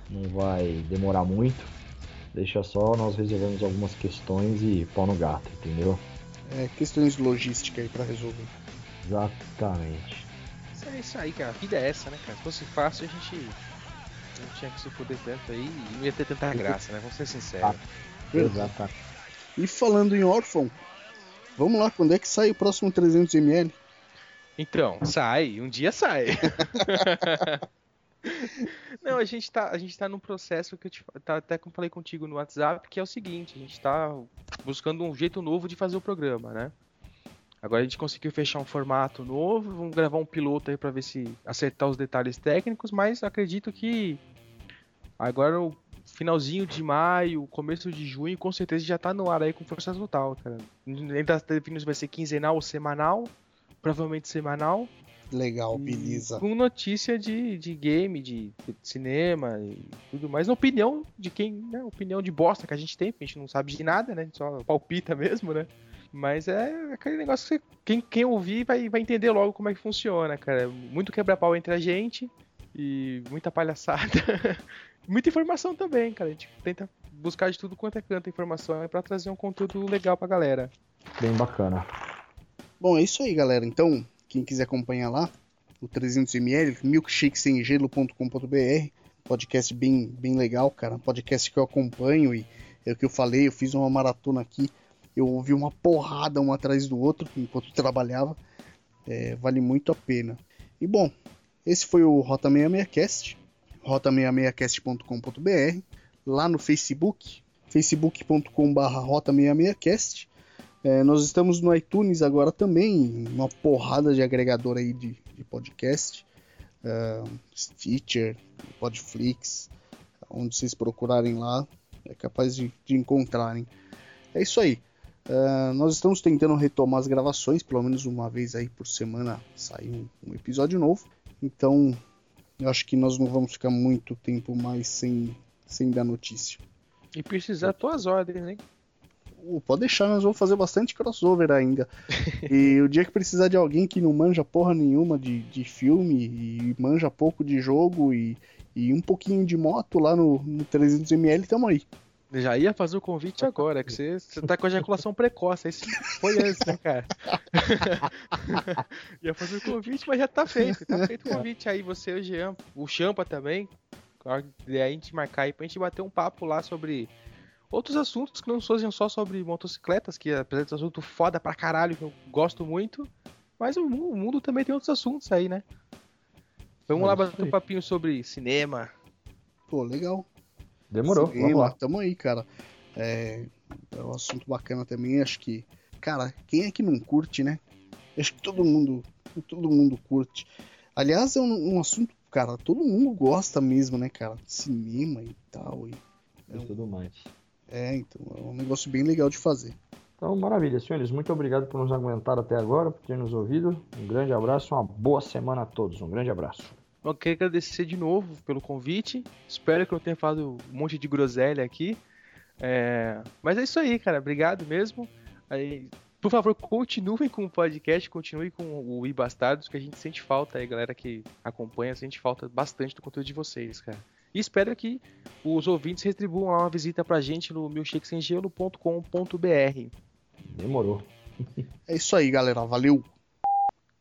Não vai demorar muito. Deixa só nós resolvemos algumas questões e pau no gato, entendeu? É, questões de logística aí pra resolver. Exatamente. Isso é isso aí, cara. A vida é essa, né, cara? Se fosse fácil, a gente não tinha que se foder tanto aí e não ia ter tanta graça, né? Vamos ser sinceros. Exatamente. E falando em órfão, vamos lá, quando é que sai o próximo 300ml? Então, sai, um dia sai. Não, a gente tá, a gente tá num processo que eu te, tá, até eu falei contigo no WhatsApp, que é o seguinte, a gente tá buscando um jeito novo de fazer o programa, né? Agora a gente conseguiu fechar um formato novo, vamos gravar um piloto aí pra ver se acertar os detalhes técnicos, mas acredito que agora o finalzinho de maio, começo de junho, com certeza já tá no ar aí com força total, cara. Ainda tá definindo se vai ser quinzenal ou semanal, provavelmente semanal. Legal, beleza. Com notícia de, de game, de, de cinema e tudo mais. Na opinião de quem, né? Opinião de bosta que a gente tem, porque a gente não sabe de nada, né? A gente só palpita mesmo, né? Mas é aquele negócio que quem, quem ouvir vai, vai entender logo como é que funciona, cara. Muito quebra-pau entre a gente e muita palhaçada. muita informação também, cara. A gente tenta buscar de tudo quanto é canto informação pra trazer um conteúdo legal pra galera. Bem bacana. Bom, é isso aí, galera. Então, quem quiser acompanhar lá, o 300ml, milkshakesemgelo.com.br, podcast bem, bem legal, cara. Podcast que eu acompanho e é o que eu falei, eu fiz uma maratona aqui, eu ouvi uma porrada um atrás do outro enquanto trabalhava. É, vale muito a pena. E bom, esse foi o Rota 66cast, rota66cast.com.br, lá no Facebook, facebook.com.br rota66cast. É, nós estamos no iTunes agora também, uma porrada de agregador aí de, de podcast, ah, Stitcher, Podflix, onde vocês procurarem lá, é capaz de, de encontrarem. É isso aí. Ah, nós estamos tentando retomar as gravações, pelo menos uma vez aí por semana sai um, um episódio novo. Então, eu acho que nós não vamos ficar muito tempo mais sem, sem dar notícia. E precisar tuas ordens, hein? Uh, pode deixar, nós vamos fazer bastante crossover ainda. e o dia que precisar de alguém que não manja porra nenhuma de, de filme e manja pouco de jogo e, e um pouquinho de moto lá no, no 300ml, tamo aí. Já ia fazer o convite agora, que você, você tá com ejaculação precoce, aí foi antes, né, cara? ia fazer o convite, mas já tá feito, tá feito o convite aí, você e o Jean, o Champa também. E aí a gente marcar aí pra gente bater um papo lá sobre outros assuntos que não sejam só sobre motocicletas, que apesar de ser um assunto foda pra caralho, que eu gosto muito, mas o mu- o mundo também tem outros assuntos aí, né? Vamos É lá bater um papinho sobre cinema. Pô, legal. Demorou, vamos lá. Tamo aí, cara. É, é um assunto bacana também. Acho que, cara, quem é que não curte, né? Acho que todo mundo, todo mundo curte. Aliás, é um, um assunto, cara, todo mundo gosta mesmo, né, cara? Cinema e tal. E, E tudo mais. é, então, é um negócio bem legal de fazer. Então, maravilha, senhores. Muito obrigado por nos aguentar até agora, por ter nos ouvido. Um grande abraço, uma boa semana a todos. Um grande abraço. Eu queria agradecer de novo pelo convite. Espero que eu tenha falado um monte de groselha aqui. É, Mas é isso aí, cara. Obrigado mesmo. Aí, por favor, continuem com o podcast, continuem com o I Bastardos, que a gente sente falta aí, galera que acompanha, sente falta bastante do conteúdo de vocês, cara. E espero que os ouvintes retribuam uma visita pra gente no milkshakesengelo.com.br. Demorou. É isso aí, galera. Valeu.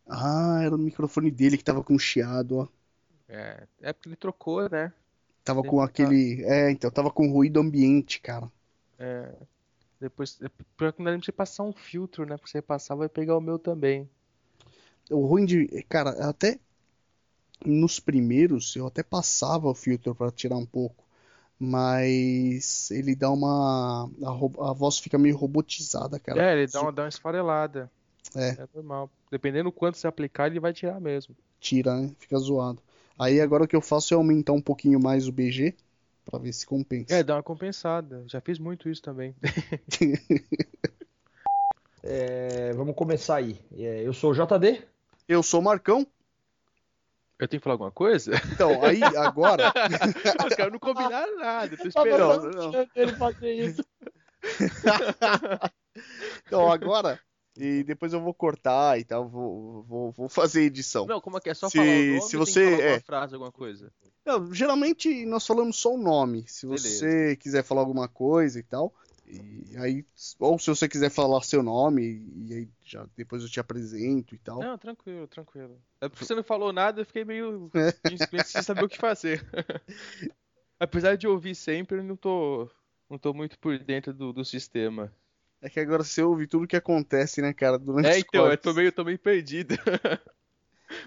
Ah, era o microfone dele que tava com chiado, ó. É, é porque ele trocou, né? Tava Deve com tá. aquele. É, então, tava com ruído ambiente, cara. É, depois, é, pior que não nem pra você passar um filtro, né? Porque você passar vai pegar o meu também. O ruim de. Cara, até nos primeiros eu até passava o filtro pra tirar um pouco. Mas ele dá uma. A, a voz fica meio robotizada, cara. É, ele dá uma, dá uma esfarelada. É. É normal. Dependendo do quanto você aplicar, ele vai tirar mesmo. Tira, né? Fica zoado. Aí agora o que eu faço é aumentar um pouquinho mais o BG pra ver se compensa. É, dá uma compensada. Já fiz muito isso também. É, vamos começar aí. É, eu sou o JD. Eu sou o Marcão. Eu tenho que falar alguma coisa? Então, aí agora. Os caras não combinaram nada. Eu tô Não, esperando. não. ele fazer isso. Então agora. E depois eu vou cortar e tal. Vou, vou, vou fazer edição. Não, como é que é? Só Se- falar o nome se ou tem que você- falar alguma é. frase, alguma coisa? Não, geralmente nós falamos só o nome. Se Beleza. você quiser falar alguma coisa e tal. E aí, ou se você quiser falar seu nome, e aí já depois eu te apresento e tal. Não, tranquilo, tranquilo. É porque você não falou nada, eu fiquei meio sem saber o que fazer. Apesar de ouvir sempre, eu não tô, não tô muito por dentro do, do sistema. É que agora você ouve tudo que acontece, né, cara, durante É, então, eu tô meio, tô meio perdido.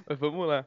Mas vamos lá.